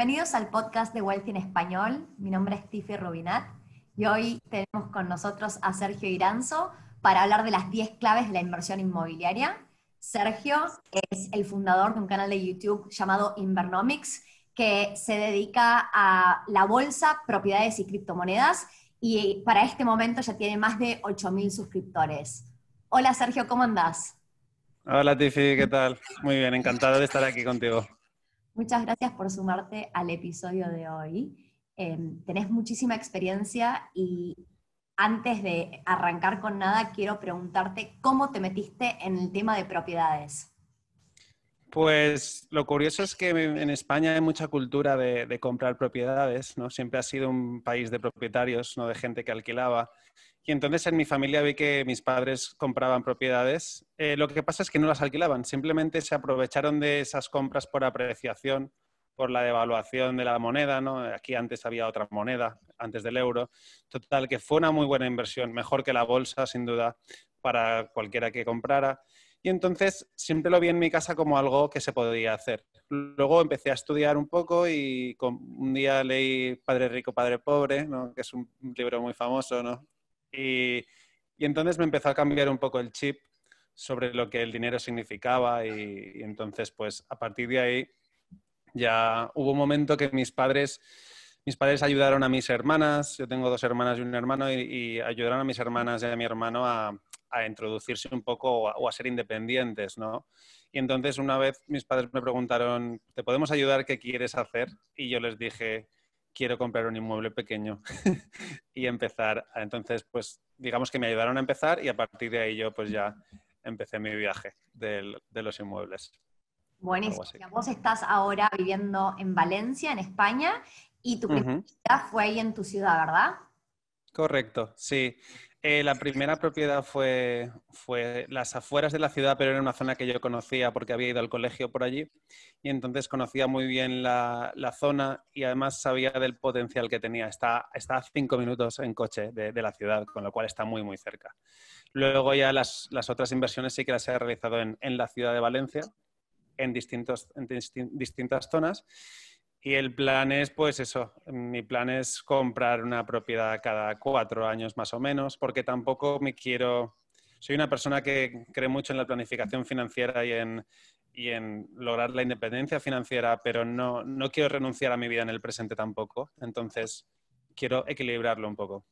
Bienvenidos al podcast de Wealth en Español. Mi nombre es Tiffy Rubinat y hoy tenemos con nosotros a Sergio Iranzo para hablar de las 10 claves de la inversión inmobiliaria. Sergio es el fundador de un canal de YouTube llamado Invernomics que se dedica a la bolsa, propiedades y criptomonedas y para este momento ya tiene más de 8.000 suscriptores. Hola Sergio, ¿cómo andás? Hola Tiffy, ¿qué tal? Muy bien, encantado de estar aquí contigo. Muchas gracias por sumarte al episodio de hoy. Em, tenés muchísima experiencia y antes de arrancar con nada, quiero preguntarte cómo te metiste en el tema de propiedades. Pues lo curioso es que en España hay mucha cultura de, comprar propiedades, ¿no? Siempre ha sido un país de propietarios, no de gente que alquilaba. Y entonces en mi familia vi que mis padres compraban propiedades. Eh, lo que pasa es que no las alquilaban, simplemente se aprovecharon de esas compras por apreciación, por la devaluación de la moneda, ¿no? Aquí antes había otra moneda, antes del euro. Total, que fue una muy buena inversión, mejor que la bolsa, sin duda, para cualquiera que comprara. Y entonces siempre lo vi en mi casa como algo que se podía hacer. Luego empecé a estudiar un poco y un día leí Padre Rico, Padre Pobre, que es un libro muy famoso, ¿no? Y, entonces me empezó a cambiar un poco el chip sobre lo que el dinero significaba y, y entonces pues a partir de ahí ya hubo un momento que mis padres mis padres ayudaron a mis hermanas, yo tengo dos hermanas y un hermano, y, ayudaron a mis hermanas y a mi hermano a, introducirse un poco o a, ser independientes, ¿no? Y entonces una vez mis padres me preguntaron, ¿te podemos ayudar? ¿Qué quieres hacer? Y yo les dije, quiero comprar un inmueble pequeño y empezar. Entonces, pues digamos que me ayudaron a empezar y a partir de ahí yo pues ya empecé mi viaje de, los inmuebles. Buenísimo. Vos estás ahora viviendo en Valencia, en España, y tu primera fue ahí en tu ciudad, ¿verdad? Correcto, sí. Eh, la primera propiedad fue, fue las afueras de la ciudad, pero era una zona que yo conocía porque había ido al colegio por allí y entonces conocía muy bien la, zona y además sabía del potencial que tenía. Está, está a cinco minutos en coche de, la ciudad, con lo cual está muy, muy cerca. Luego ya las, otras inversiones sí que las he realizado en, la ciudad de Valencia, en, distintos, en distintas zonas y el plan es, pues eso, mi plan es comprar una propiedad cada cuatro años más o menos, porque tampoco me quiero... Soy una persona que cree mucho en la planificación financiera y en, y en lograr la independencia financiera, pero no, no quiero renunciar a mi vida en el presente tampoco. Entonces, quiero equilibrarlo un poco.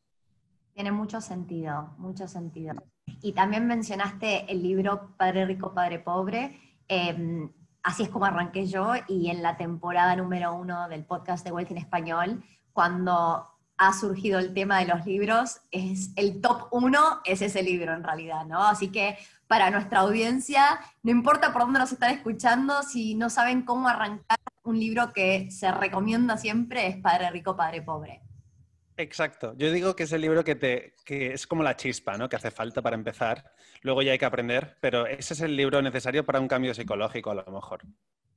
Tiene mucho sentido, mucho sentido. Y también mencionaste el libro Padre Rico, Padre Pobre. Eh, así es como arranqué yo y en la temporada número uno del podcast de Wealth en Español, cuando ha surgido el tema de los libros, es el top uno es ese libro en realidad, ¿no? Así que para nuestra audiencia, no importa por dónde nos están escuchando, si no saben cómo arrancar un libro que se recomienda siempre es Padre Rico, Padre Pobre. Exacto. Yo digo que es el libro que, te, que es como la chispa, ¿no? Que hace falta para empezar. Luego ya hay que aprender, pero ese es el libro necesario para un cambio psicológico a lo mejor.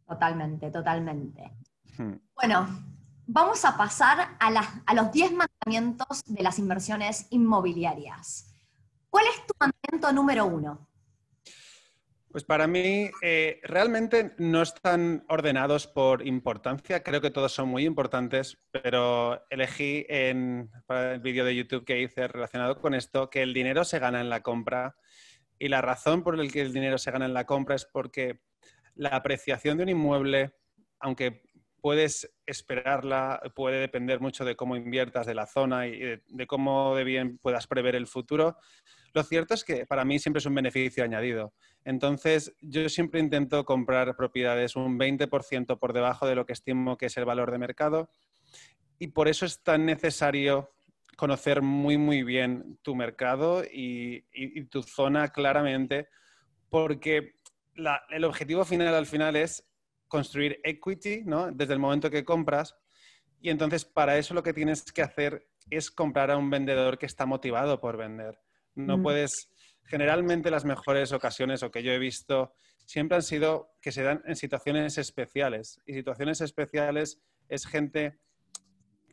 Totalmente, totalmente. Hmm. Bueno, vamos a pasar a, a los 10 mandamientos de las inversiones inmobiliarias. ¿Cuál es tu mandamiento número uno? Pues para mí eh, realmente no están ordenados por importancia, creo que todos son muy importantes, pero elegí en, para el vídeo de YouTube que hice relacionado con esto que el dinero se gana en la compra. Y la razón por la que el dinero se gana en la compra es porque la apreciación de un inmueble, aunque puedes esperarla, puede depender mucho de cómo inviertas, de la zona y de cómo de bien puedas prever el futuro, lo cierto es que para mí siempre es un beneficio añadido. Entonces, yo siempre intento comprar propiedades un 20% por debajo de lo que estimo que es el valor de mercado y por eso es tan necesario conocer muy, muy bien tu mercado y, tu zona claramente, porque el objetivo final al final es construir equity, ¿no? Desde el momento que compras. Y entonces, para eso lo que tienes que hacer es comprar a un vendedor que está motivado por vender. No mm. puedes. Generalmente las mejores ocasiones o que yo he visto siempre han sido que se dan en situaciones especiales. Y situaciones especiales es gente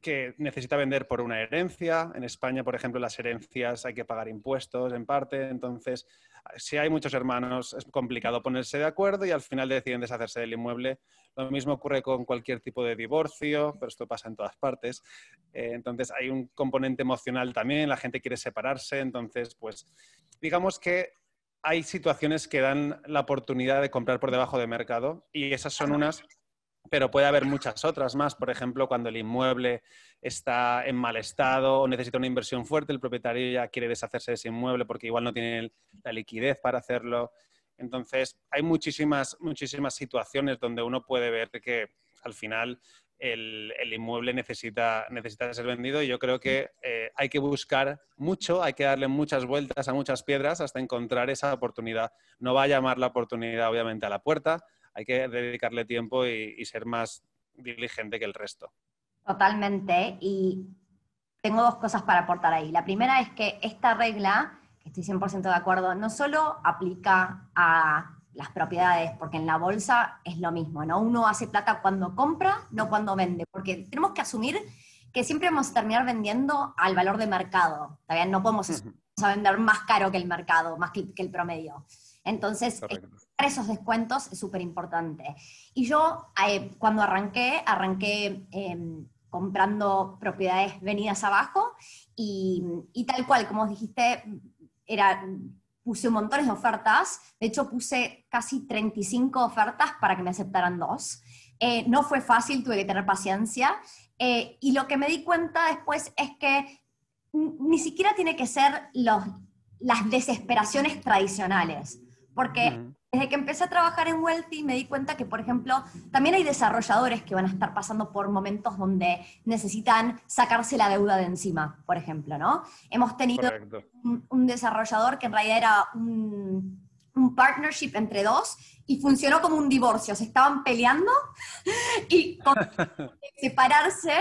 que necesita vender por una herencia. En España, por ejemplo, las herencias hay que pagar impuestos en parte. Entonces, si hay muchos hermanos, es complicado ponerse de acuerdo y al final deciden deshacerse del inmueble. Lo mismo ocurre con cualquier tipo de divorcio, pero esto pasa en todas partes. Eh, entonces, hay un componente emocional también, la gente quiere separarse. Entonces, pues, digamos que hay situaciones que dan la oportunidad de comprar por debajo de mercado y esas son unas pero puede haber muchas otras más. Por ejemplo, cuando el inmueble está en mal estado o necesita una inversión fuerte, el propietario ya quiere deshacerse de ese inmueble porque igual no tiene la liquidez para hacerlo. Entonces, hay muchísimas, muchísimas situaciones donde uno puede ver que al final el, inmueble necesita, necesita ser vendido y yo creo que eh, hay que buscar mucho, hay que darle muchas vueltas a muchas piedras hasta encontrar esa oportunidad. No va a llamar la oportunidad, obviamente, a la puerta, hay que dedicarle tiempo y, ser más diligente que el resto. Totalmente. Y tengo dos cosas para aportar ahí. La primera es que esta regla, que estoy 100% de acuerdo, no solo aplica a las propiedades, porque en la bolsa es lo mismo, ¿no? Uno hace plata cuando compra, no cuando vende, porque tenemos que asumir que siempre vamos a terminar vendiendo al valor de mercado. Todavía no podemos vender más caro que el mercado, más que, el promedio. Entonces, esos descuentos es súper importante. Y yo, eh, cuando arranqué, arranqué em, comprando propiedades venidas abajo y, tal cual, como dijiste, era, puse montones de ofertas. De hecho, puse casi 35 ofertas para que me aceptaran dos. Eh, no fue fácil, tuve que tener paciencia. Eh, y lo que me di cuenta después es que ni siquiera tiene que ser los, las desesperaciones tradicionales, porque desde que empecé a trabajar en Wealthy me di cuenta que, por ejemplo, también hay desarrolladores que van a estar pasando por momentos donde necesitan sacarse la deuda de encima, por ejemplo, ¿no? Hemos tenido un, desarrollador que en realidad era un, un partnership entre dos y funcionó como un divorcio. Se estaban peleando y con separarse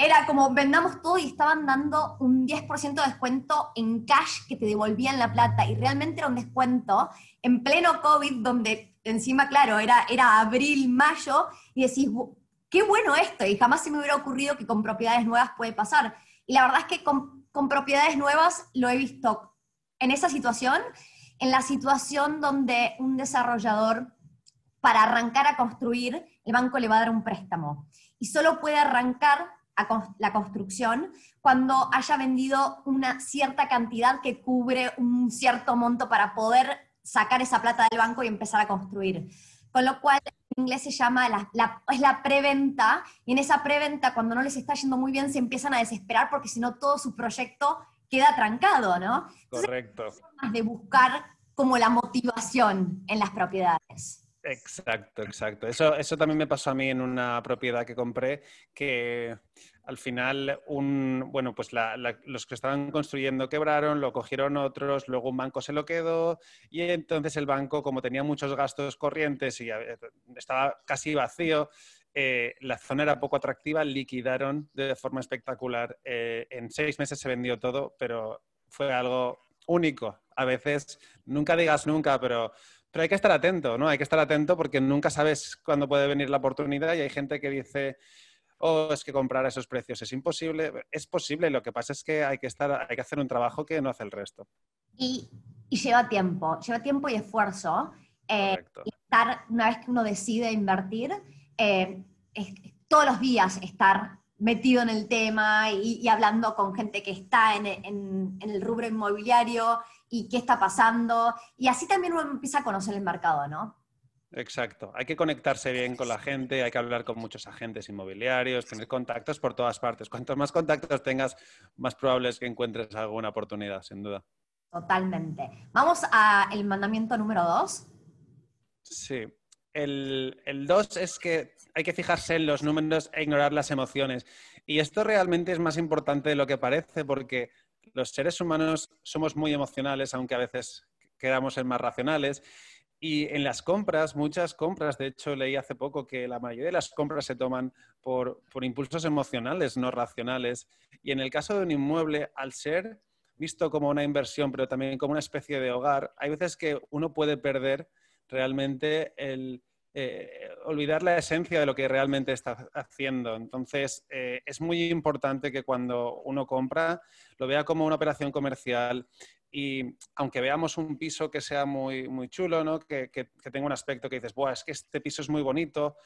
era como vendamos todo y estaban dando un 10% de descuento en cash que te devolvían la plata y realmente era un descuento en pleno COVID donde encima, claro, era, era abril, mayo y decís, qué bueno esto y jamás se me hubiera ocurrido que con propiedades nuevas puede pasar. Y la verdad es que con, con propiedades nuevas lo he visto en esa situación, en la situación donde un desarrollador para arrancar a construir, el banco le va a dar un préstamo y solo puede arrancar la construcción cuando haya vendido una cierta cantidad que cubre un cierto monto para poder sacar esa plata del banco y empezar a construir. Con lo cual, en inglés se llama, la, es la preventa, y en esa preventa, cuando no les está yendo muy bien, se empiezan a desesperar porque si no todo su proyecto queda trancado, ¿no? Correcto. de buscar como la motivación en las propiedades. Exacto, exacto. Eso, eso también me pasó a mí en una propiedad que compré, que al final un, bueno, pues los que estaban construyendo quebraron, lo cogieron otros, luego un banco se lo quedó y entonces el banco, como tenía muchos gastos corrientes y estaba casi vacío, eh, la zona era poco atractiva, liquidaron de forma espectacular. Eh, en seis meses se vendió todo, pero fue algo único. A veces, nunca digas nunca, pero pero hay que estar atento, ¿no? Hay que estar atento porque nunca sabes cuándo puede venir la oportunidad y hay gente que dice, oh, es que comprar a esos precios es imposible. Es posible, lo que pasa es que hay que, estar, hay que hacer un trabajo que no hace el resto. Y, lleva tiempo, lleva tiempo y esfuerzo. Eh, y estar, una vez que uno decide invertir, eh, todos los días estar metido en el tema y, hablando con gente que está en, en, el rubro inmobiliario y qué está pasando. Y así también uno empieza a conocer el mercado, ¿no? Exacto. Hay que conectarse bien con la gente, hay que hablar con muchos agentes inmobiliarios, tener contactos por todas partes. Cuantos más contactos tengas, más probable es que encuentres alguna oportunidad, sin duda. Totalmente. Vamos al mandamiento número dos. Sí. El, el dos es que hay que fijarse en los números e ignorar las emociones. Y esto realmente es más importante de lo que parece porque los seres humanos somos muy emocionales, aunque a veces quedamos en más racionales. Y en las compras, muchas compras, de hecho leí hace poco que la mayoría de las compras se toman por, impulsos emocionales, no racionales. Y en el caso de un inmueble, al ser visto como una inversión, pero también como una especie de hogar, hay veces que uno puede perder realmente el, eh, olvidar la esencia de lo que realmente está haciendo. Entonces, eh, es muy importante que cuando uno compra lo vea como una operación comercial y aunque veamos un piso que sea muy, muy chulo, ¿no? que, que, tenga un aspecto que dices, Buah, es que este piso es muy bonito,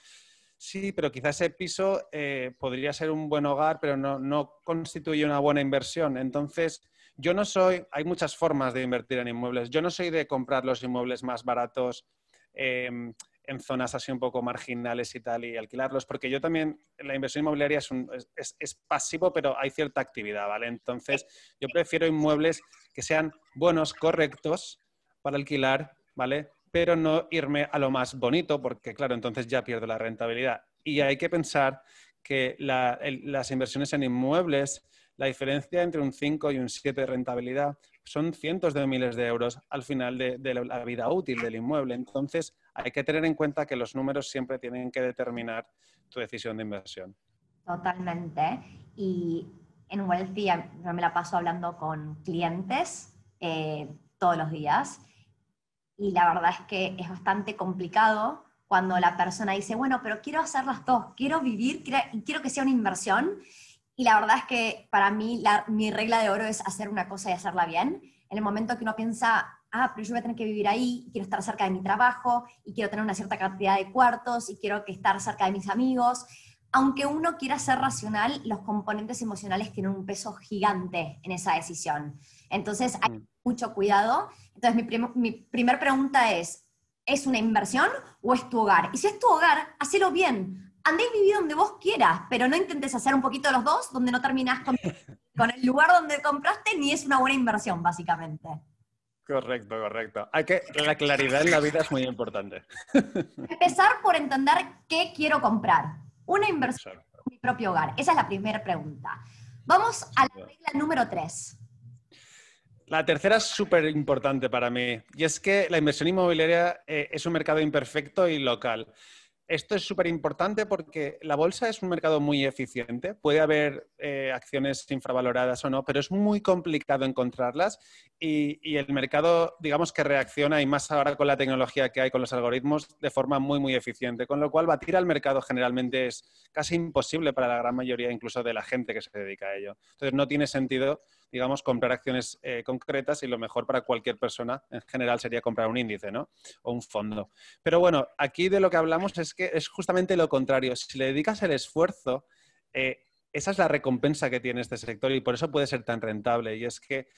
Sí, pero quizás ese piso eh, podría ser un buen hogar, pero no, no, constituye una buena inversión. Entonces, yo no soy, hay muchas formas de invertir en inmuebles. Yo no soy de comprar los inmuebles más baratos em, en zonas así un poco marginales y tal y alquilarlos, porque yo también, la inversión inmobiliaria es, pasivo, pero hay cierta actividad, ¿vale? Entonces, yo prefiero inmuebles que sean buenos, correctos para alquilar, ¿vale? pero no irme a lo más bonito, porque claro, entonces ya pierdo la rentabilidad. Y hay que pensar que las inversiones en inmuebles, la diferencia entre un 5 y un 7 de rentabilidad son cientos de miles de euros al final de, la vida útil del inmueble. Entonces, hay que tener en cuenta que los números siempre tienen que determinar tu decisión de inversión. Totalmente. Y en Wealthy yo me la paso hablando con clientes eh, todos los días y la verdad es que es bastante complicado cuando la persona dice, bueno, pero quiero hacer las dos, quiero vivir y quiero que sea una inversión. Y la verdad es que para mí mi regla de oro es hacer una cosa y hacerla bien. En el momento que uno piensa, ah, pero yo voy a tener que vivir ahí, quiero estar cerca de mi trabajo, y quiero tener una cierta cantidad de cuartos, y quiero que estar cerca de mis amigos, aunque uno quiera ser racional, los componentes emocionales tienen un peso gigante en esa decisión. Entonces hay mm. mucho cuidado. Entonces mi, mi primera pregunta es, ¿es una inversión o es tu hogar? Y si es tu hogar, hacelo bien. Andé y viví donde vos quieras, pero no intentes hacer un poquito de los dos, donde no terminás con, con el lugar donde compraste, ni es una buena inversión, básicamente. Correcto, correcto. Hay que, la claridad en la vida es muy importante. Empezar por entender qué quiero comprar. Una inversión en mi propio hogar. Esa es la primera pregunta. Vamos a la regla número tres. La tercera es súper importante para mí y es que la inversión inmobiliaria eh, es un mercado imperfecto y local. Esto es súper importante porque la bolsa es un mercado muy eficiente. Puede haber eh, acciones infravaloradas o no, pero es muy complicado encontrarlas y, el mercado, digamos que reacciona y más ahora con la tecnología que hay con los algoritmos de forma muy, muy eficiente. Con lo cual, batir al mercado generalmente es casi imposible para la gran mayoría, incluso de la gente que se dedica a ello. Entonces, no tiene sentido digamos, comprar acciones eh, concretas y lo mejor para cualquier persona en general sería comprar un índice, ¿no? O un fondo. Pero bueno, aquí de lo que hablamos es que es justamente lo contrario. Si le dedicas el esfuerzo, eh, esa es la recompensa que tiene este sector y por eso puede ser tan rentable. Y es que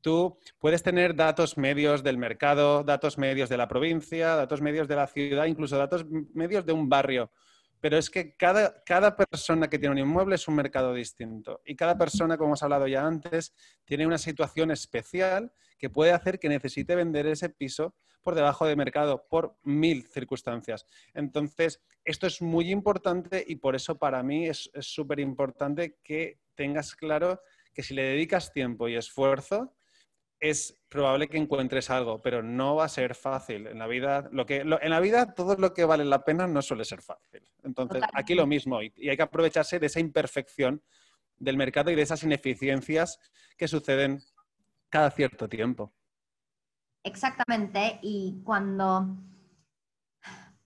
tú puedes tener datos medios del mercado, datos medios de la provincia, datos medios de la ciudad, incluso datos medios de un barrio pero es que cada, cada persona que tiene un inmueble es un mercado distinto y cada persona, como hemos hablado ya antes, tiene una situación especial que puede hacer que necesite vender ese piso por debajo de mercado por mil circunstancias. Entonces, esto es muy importante y por eso para mí es súper importante que tengas claro que si le dedicas tiempo y esfuerzo, es probable que encuentres algo, pero no va a ser fácil. En la vida, lo que, en la vida todo lo que vale la pena no suele ser fácil. Entonces, aquí lo mismo, y, hay que aprovecharse de esa imperfección del mercado y de esas ineficiencias que suceden cada cierto tiempo. Exactamente, y cuando,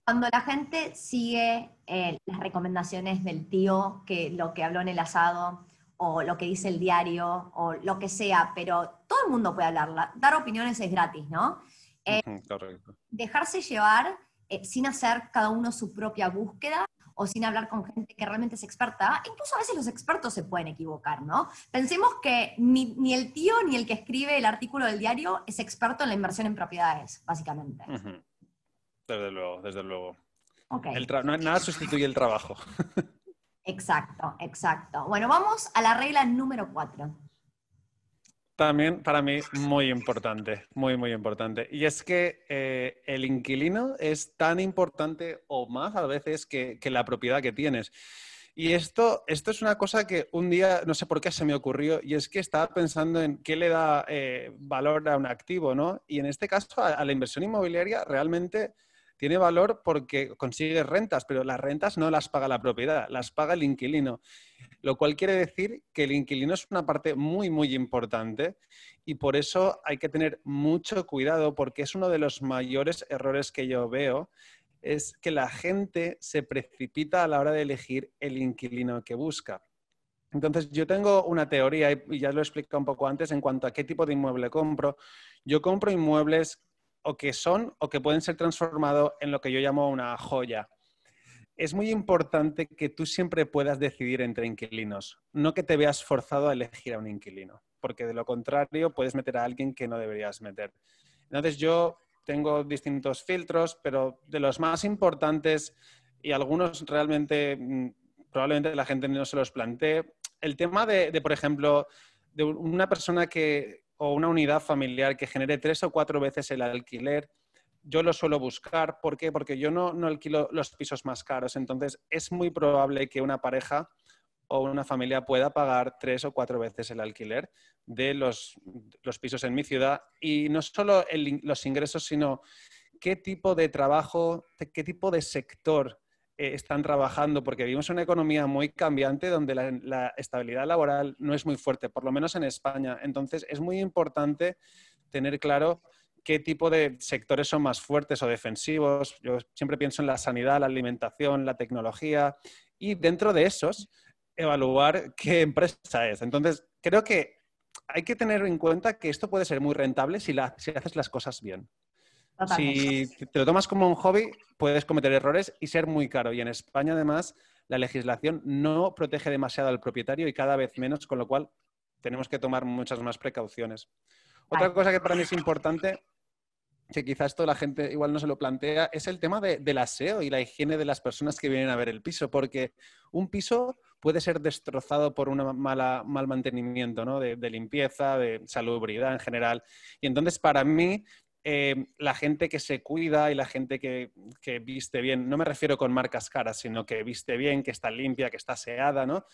cuando la gente sigue eh, las recomendaciones del tío, que lo que habló en el asado, o lo que dice el diario, o lo que sea, pero todo el mundo puede hablarla. Dar opiniones es gratis, ¿no? Eh, correcto. Dejarse llevar eh, sin hacer cada uno su propia búsqueda o sin hablar con gente que realmente es experta. Incluso a veces los expertos se pueden equivocar, ¿no? Pensemos que ni, el tío ni el que escribe el artículo del diario es experto en la inversión en propiedades, básicamente. Desde luego, desde luego. nada sustituye el trabajo. Exacto, exacto. Bueno, vamos a la regla número cuatro. También para mí muy importante, muy, muy importante. Y es que eh, el inquilino es tan importante o más a veces que, la propiedad que tienes. Y esto, esto es una cosa que un día, no sé por qué se me ocurrió, y es que estaba pensando en qué le da eh, valor a un activo, ¿no? Y en este caso, a la inversión inmobiliaria realmente tiene valor porque consigue rentas, pero las rentas no las paga la propiedad, las paga el inquilino. Lo cual quiere decir que el inquilino es una parte muy, muy importante y por eso hay que tener mucho cuidado porque es uno de los mayores errores que yo veo es que la gente se precipita a la hora de elegir el inquilino que busca. Entonces, yo tengo una teoría, y ya lo he explicado un poco antes, en cuanto a qué tipo de inmueble compro. Yo compro inmuebles o que son o que pueden ser transformados en lo que yo llamo una joya. Es muy importante que tú siempre puedas decidir entre inquilinos, no que te veas forzado a elegir a un inquilino, porque de lo contrario puedes meter a alguien que no deberías meter. Entonces yo tengo distintos filtros, pero de los más importantes y algunos realmente mm, probablemente la gente no se los plantee, el tema de, por ejemplo, de una persona que o una unidad familiar que genere tres o cuatro veces el alquiler, yo lo suelo buscar. ¿Por qué? Porque yo no, no alquilo los pisos más caros. Entonces, es muy probable que una pareja o una familia pueda pagar tres o cuatro veces el alquiler de los, los pisos en mi ciudad. Y no solo los ingresos, sino qué tipo de trabajo, qué tipo de sector eh, están trabajando, porque vivimos una economía muy cambiante donde la, estabilidad laboral no es muy fuerte, por lo menos en España. Entonces, es muy importante tener claro qué tipo de sectores son más fuertes o defensivos. Yo siempre pienso en la sanidad, la alimentación, la tecnología y dentro de esos evaluar qué empresa es. Entonces, creo que hay que tener en cuenta que esto puede ser muy rentable si, si haces las cosas bien. Si te lo tomas como un hobby, puedes cometer errores y ser muy caro. Y en España, además, la legislación no protege demasiado al propietario y cada vez menos, con lo cual tenemos que tomar muchas más precauciones. Otra cosa que para mí es importante, que quizás esto la gente igual no se lo plantea, es el tema del aseo y la higiene de las personas que vienen a ver el piso, porque un piso puede ser destrozado por un mal mantenimiento ¿no? de, de, limpieza, de salubridad en general. Y entonces, para mí, eh, la gente que se cuida y la gente que, viste bien, no me refiero con marcas caras, sino que viste bien, que está limpia, que está aseada, ¿no?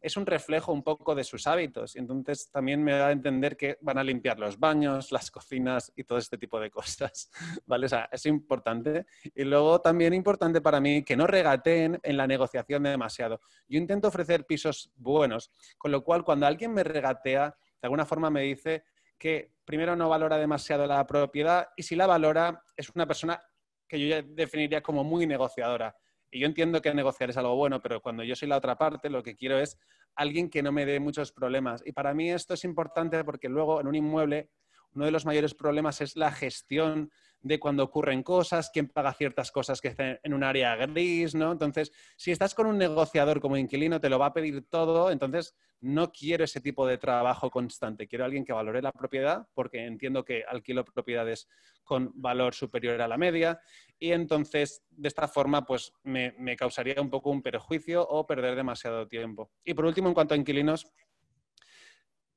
Es un reflejo un poco de sus hábitos. Y entonces también me da a entender que van a limpiar los baños, las cocinas y todo este tipo de cosas, ¿vale? Es importante. Y luego también importante para mí que no regateen en la negociación demasiado. Yo intento ofrecer pisos buenos, con lo cual cuando alguien me regatea, de alguna forma me dice que primero no valora demasiado la propiedad y si la valora es una persona que yo definiría como muy negociadora. Y yo entiendo que negociar es algo bueno, pero cuando yo soy la otra parte, lo que quiero es alguien que no me dé muchos problemas. Y para mí esto es importante porque luego en un inmueble uno de los mayores problemas es la gestión de cuando ocurren cosas, quién paga ciertas cosas que estén en un área gris, ¿no? Entonces, si estás con un negociador como inquilino, te lo va a pedir todo, entonces no quiero ese tipo de trabajo constante. Quiero alguien que valore la propiedad, porque entiendo que alquilo propiedades con valor superior a la media, y entonces, de esta forma, pues me causaría un poco un perjuicio o perder demasiado tiempo. Y por último, en cuanto a inquilinos,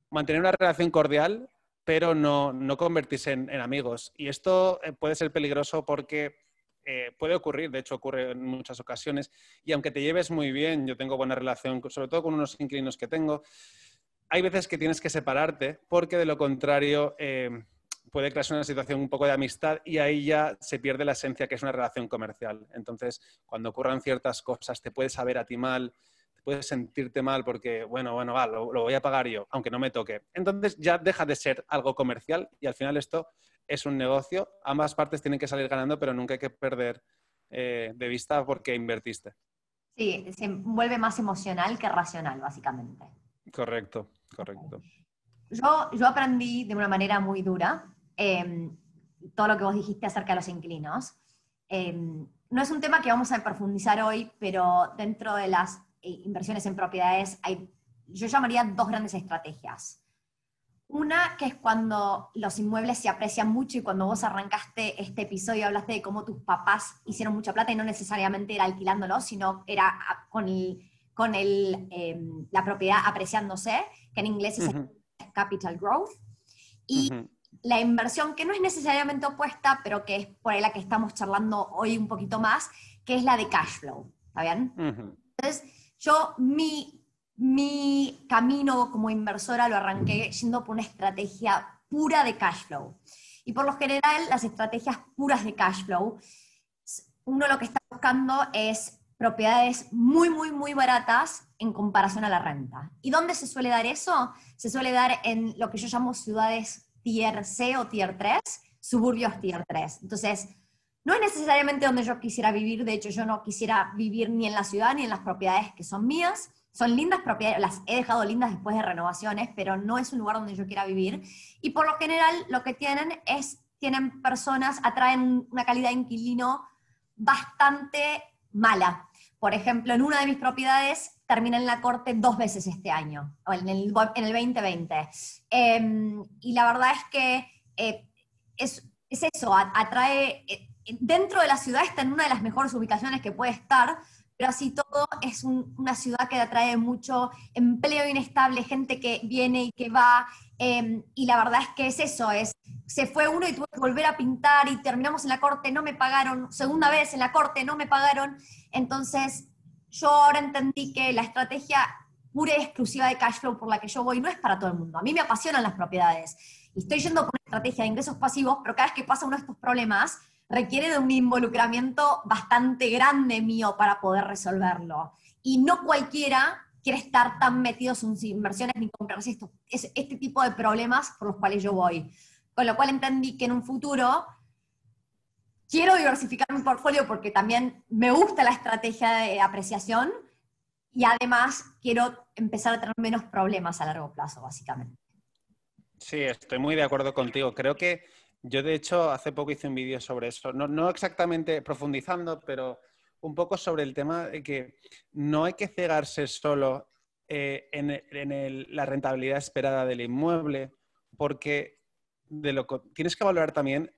mantener una relación cordial pero no, no convertirse en, amigos. Y esto eh, puede ser peligroso porque eh, puede ocurrir, de hecho ocurre en muchas ocasiones, y aunque te lleves muy bien, yo tengo buena relación, sobre todo con unos inquilinos que tengo, hay veces que tienes que separarte porque de lo contrario eh, puede crearse una situación un poco de amistad y ahí ya se pierde la esencia que es una relación comercial. Entonces, cuando ocurran ciertas cosas, te puedes saber a ti mal, puedes sentirte mal porque, bueno, bueno, va, lo, voy a pagar yo, aunque no me toque. Entonces ya deja de ser algo comercial y al final esto es un negocio. Ambas partes tienen que salir ganando, pero nunca hay que perder eh, de vista porque invertiste. Sí, se vuelve más emocional que racional, básicamente. Correcto, correcto. Yo, yo aprendí de una manera muy dura em, todo lo que vos dijiste acerca de los inquilinos. Em, no es un tema que vamos a profundizar hoy, pero dentro de las inversiones en propiedades, hay, yo llamaría dos grandes estrategias. Una que es cuando los inmuebles se aprecian mucho y cuando vos arrancaste este episodio hablaste de cómo tus papás hicieron mucha plata y no necesariamente era alquilándolos, sino era con, con el, em, la propiedad apreciándose, que en inglés es capital growth. Y la inversión que no es necesariamente opuesta, pero que es por ahí la que estamos charlando hoy un poquito más, que es la de cash flow. ¿Está bien? Entonces, yo mi, mi camino como inversora lo arranqué yendo por una estrategia pura de cash flow. Y por lo general, las estrategias puras de cash flow, uno lo que está buscando es propiedades muy, muy, muy baratas en comparación a la renta. ¿Y dónde se suele dar eso? Se suele dar en lo que yo llamo ciudades tier C o tier 3, suburbios tier 3. Entonces, no es necesariamente donde yo quisiera vivir, de hecho yo no quisiera vivir ni en la ciudad ni en las propiedades que son mías. Son lindas propiedades, las he dejado lindas después de renovaciones, pero no es un lugar donde yo quiera vivir. Y por lo general lo que tienen es, tienen personas, atraen una calidad de inquilino bastante mala. Por ejemplo, en una de mis propiedades terminé en la corte dos veces este año, en el, en el 2020. Em, y la verdad es que eh, es, es, eso, atrae, eh, dentro de la ciudad está en una de las mejores ubicaciones que puede estar, pero así todo es una ciudad que atrae mucho empleo inestable, gente que viene y que va, em, y la verdad es que es eso, es, se fue uno y tuve que volver a pintar y terminamos en la corte, no me pagaron, segunda vez en la corte, no me pagaron, entonces yo ahora entendí que la estrategia pura y exclusiva de cash flow por la que yo voy no es para todo el mundo, a mí me apasionan las propiedades, y estoy yendo por una estrategia de ingresos pasivos, pero cada vez que pasa uno de estos problemas, requiere de un involucramiento bastante grande mío para poder resolverlo. Y no cualquiera quiere estar tan metido en sus inversiones ni comprarse esto, este tipo de problemas por los cuales yo voy. Con lo cual entendí que en un futuro quiero diversificar mi portfolio porque también me gusta la estrategia de apreciación y además quiero empezar a tener menos problemas a largo plazo, básicamente. Sí, estoy muy de acuerdo contigo. Creo que yo, de hecho, hace poco hice un vídeo sobre eso, no, exactamente profundizando, pero un poco sobre el tema de que no hay que cegarse solo eh, en, la rentabilidad esperada del inmueble, porque de lo, tienes que valorar también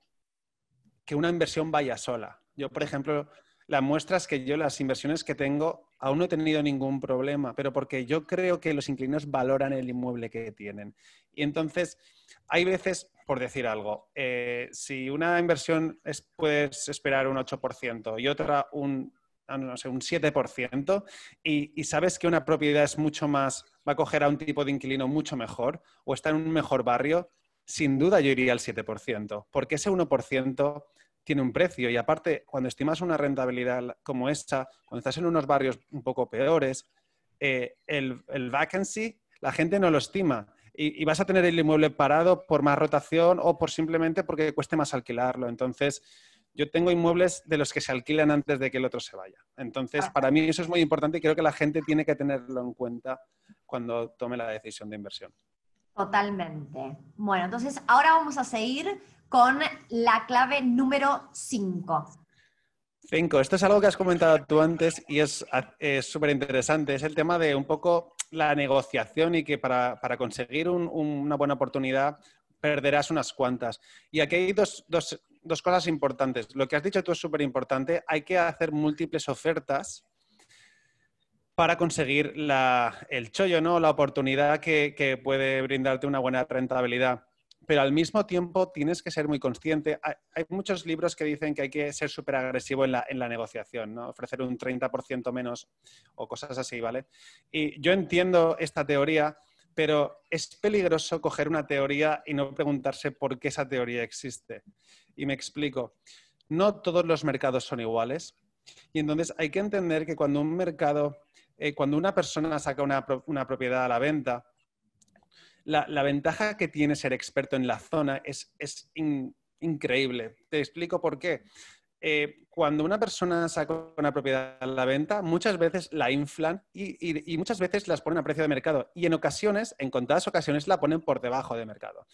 que una inversión vaya sola. Yo, por ejemplo, la muestra es que yo las inversiones que tengo aún no he tenido ningún problema, pero porque yo creo que los inquilinos valoran el inmueble que tienen. Y entonces, hay veces, por decir algo, eh, si una inversión es, puedes esperar un 8% y otra un, ah, no sé, un 7%, y, y, sabes que una propiedad es mucho más, va a coger a un tipo de inquilino mucho mejor o está en un mejor barrio, sin duda yo iría al 7%, porque ese 1% tiene un precio. Y aparte, cuando estimas una rentabilidad como esta, cuando estás en unos barrios un poco peores, eh, el, el vacancy, la gente no lo estima y, vas a tener el inmueble parado por más rotación o por simplemente porque cueste más alquilarlo. Entonces, yo tengo inmuebles de los que se alquilan antes de que el otro se vaya. Entonces, ah. para mí eso es muy importante y creo que la gente tiene que tenerlo en cuenta cuando tome la decisión de inversión. Totalmente. Bueno, entonces ahora vamos a seguir con la clave número 5. Cinco. Esto es algo que has comentado tú antes y es súper interesante. Es el tema de un poco la negociación y que para, conseguir una buena oportunidad perderás unas cuantas. Y aquí hay dos, cosas importantes. Lo que has dicho tú es súper importante. Hay que hacer múltiples ofertas para conseguir el chollo, ¿no? la oportunidad que puede brindarte una buena rentabilidad pero al mismo tiempo tienes que ser muy consciente. Hay, muchos libros que dicen que hay que ser súper agresivo en la, en la, negociación, ¿no? ofrecer un 30% menos o cosas así, ¿vale? Y yo entiendo esta teoría, pero es peligroso coger una teoría y no preguntarse por qué esa teoría existe. Y me explico. No todos los mercados son iguales. Y entonces hay que entender que cuando un mercado, eh, cuando una persona saca una, una propiedad a la venta, la, ventaja que tiene ser experto en la zona es, increíble. Te explico por qué. Eh, cuando una persona saca una propiedad a la venta, muchas veces la inflan y, muchas veces las ponen a precio de mercado. Y en ocasiones, en contadas ocasiones, la ponen por debajo de mercado.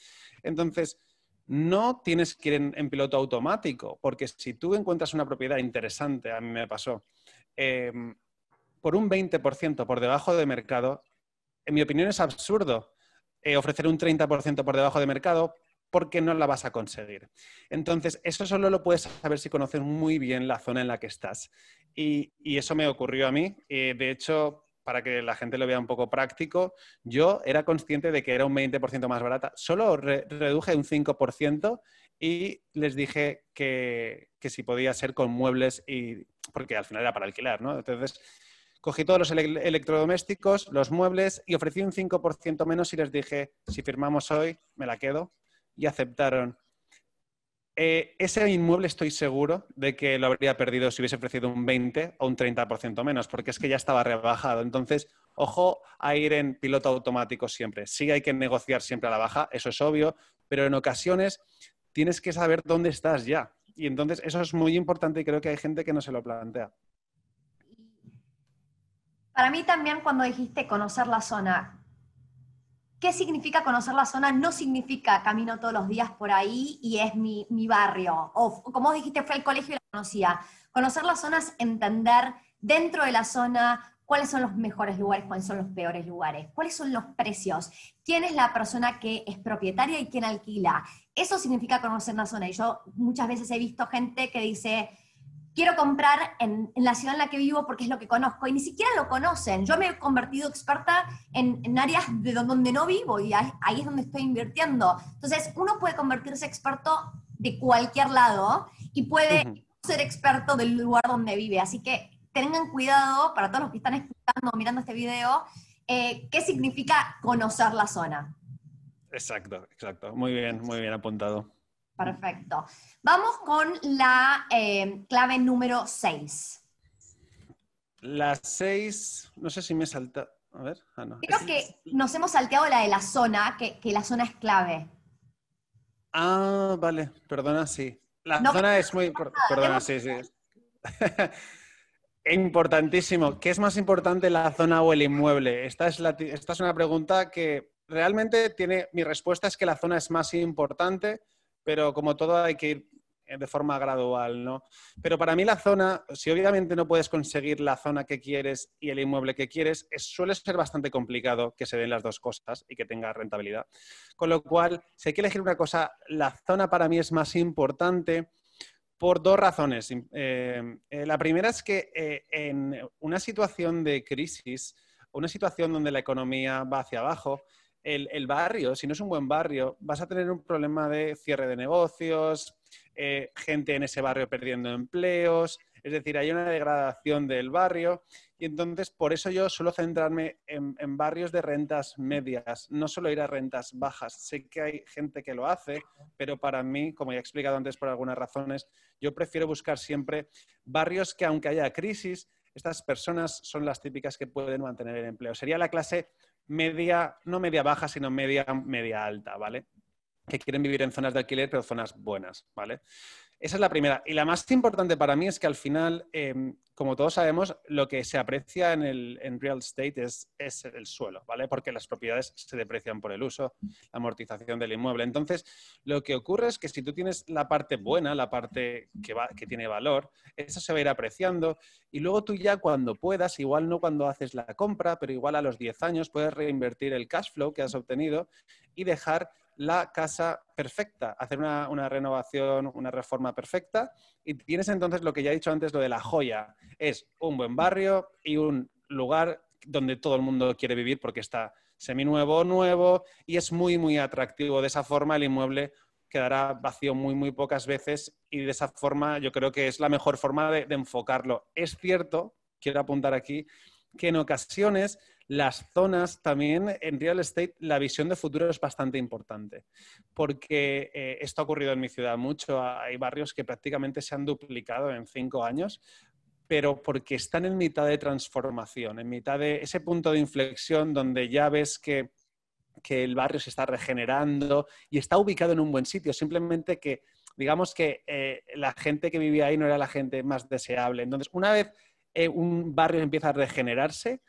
Entonces, no tienes que ir en, piloto automático, porque si tú encuentras una propiedad interesante, a mí me pasó, em, por un 20% por debajo de mercado, en mi opinión es absurdo eh, ofrecer un 30% por debajo de mercado porque no la vas a conseguir. Entonces, eso solo lo puedes saber si conoces muy bien la zona en la que estás. Y, eso me ocurrió a mí. Eh, de hecho, para que la gente lo vea un poco práctico, yo era consciente de que era un 20% más barata. Solo reduje un 5% y les dije que, que, si podía ser con muebles, y, porque al final era para alquilar, ¿no? Entonces, Cogí todos los electrodomésticos, los muebles y ofrecí un 5% menos y les dije, si firmamos hoy, me la quedo. Y aceptaron. Eh, ese inmueble estoy seguro de que lo habría perdido si hubiese ofrecido un 20 o un 30% menos, porque es que ya estaba rebajado. Entonces, ojo a ir en piloto automático siempre. Sí hay que negociar siempre a la baja, eso es obvio, pero en ocasiones tienes que saber dónde estás ya Y entonces eso es muy importante y creo que hay gente que no se lo plantea. Para mí también cuando dijiste conocer la zona, ¿qué significa conocer la zona? No significa camino todos los días por ahí y es mi, barrio. O como dijiste, fue al colegio y la conocía. Conocer la zona es entender dentro de la zona cuáles son los mejores lugares, cuáles son los peores lugares, cuáles son los precios, quién es la persona que es propietaria y quién alquila. Eso significa conocer la zona. Y yo muchas veces he visto gente que dice, quiero comprar en, la ciudad en la que vivo porque es lo que conozco, y ni siquiera lo conocen. Yo me he convertido experta en, áreas de donde no vivo y ahí, es donde estoy invirtiendo. Entonces, uno puede convertirse experto de cualquier lado y puede ser experto del lugar donde vive. Así que tengan cuidado, para todos los que están escuchando o mirando este video, eh, qué significa conocer la zona. Exacto, exacto. Muy bien, muy bien apuntado. Perfecto. Vamos con la eh, clave número 6. La 6, no sé si me salta. A ver, ah, no. Creo que nos hemos salteado la de la zona, que, la zona es clave. Ah, vale, perdona, sí. La zona es muy. Perdona, sí, sí. Importantísimo. ¿Qué es más importante, la zona o el inmueble? Esta es, esta es una pregunta que realmente tiene. Mi respuesta es que la zona es más importante pero como todo hay que ir eh, de forma gradual, ¿no? Pero para mí la zona, si obviamente no puedes conseguir la zona que quieres y el inmueble que quieres, suele ser bastante complicado que se den las dos cosas y que tenga rentabilidad. Con lo cual, si hay que elegir una cosa, la zona para mí es más importante por dos razones. Eh, eh, la primera es que en una situación de crisis, una situación donde la economía va hacia abajo, el, barrio, si no es un buen barrio, vas a tener un problema de cierre de negocios, eh, gente en ese barrio perdiendo empleos, es decir, hay una degradación del barrio y entonces por eso yo suelo centrarme en, barrios de rentas medias, no solo ir a rentas bajas. Sé que hay gente que lo hace, pero para mí, como ya he explicado antes por algunas razones, yo prefiero buscar siempre barrios que aunque haya crisis, estas personas son las típicas que pueden mantener el empleo. Sería la clase media, no media baja, sino media, media alta, ¿vale? Que quieren vivir en zonas de alquiler, pero zonas buenas, ¿vale? Esa es la primera. Y la más importante para mí es que al final, em, como todos sabemos, lo que se aprecia en, el, en real estate es, es, el suelo, ¿vale? Porque las propiedades se deprecian por el uso, la amortización del inmueble. Entonces, lo que ocurre es que si tú tienes la parte buena, la parte que, va, que tiene valor, eso se va a ir apreciando y luego tú ya cuando puedas, igual no cuando haces la compra, pero igual a los 10 años puedes reinvertir el cash flow que has obtenido y dejar la casa perfecta, hacer una, renovación, una reforma perfecta. Y tienes entonces lo que ya he dicho antes, lo de la joya. Es un buen barrio y un lugar donde todo el mundo quiere vivir porque está seminuevo, nuevo y es muy, muy atractivo. De esa forma el inmueble quedará vacío muy, muy pocas veces y de esa forma yo creo que es la mejor forma de enfocarlo. Es cierto, quiero apuntar aquí, que en ocasiones las zonas también en real estate, la visión de futuro es bastante importante, porque eh, esto ha ocurrido en mi ciudad mucho. Hay barrios que prácticamente se han duplicado en cinco años, pero porque están en mitad de transformación, en mitad de ese punto de inflexión donde ya ves que, el barrio se está regenerando y está ubicado en un buen sitio, simplemente que digamos que eh, la gente que vivía ahí no era la gente más deseable. Entonces, una vez eh, un barrio empieza a regenerarse,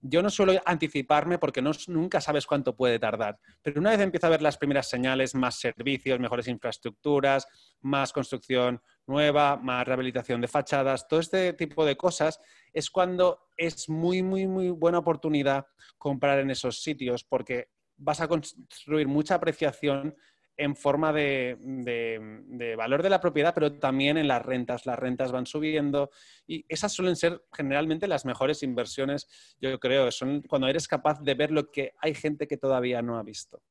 yo no suelo anticiparme porque nunca sabes cuánto puede tardar, pero una vez empieza a ver las primeras señales, más servicios, mejores infraestructuras, más construcción nueva, más rehabilitación de fachadas, todo este tipo de cosas, es cuando es muy, muy, muy buena oportunidad comprar en esos sitios porque vas a construir mucha apreciación en forma de, valor de la propiedad, pero también en las rentas. Las rentas van subiendo y esas suelen ser generalmente las mejores inversiones, yo creo. Son cuando eres capaz de ver lo que hay gente que todavía no ha visto.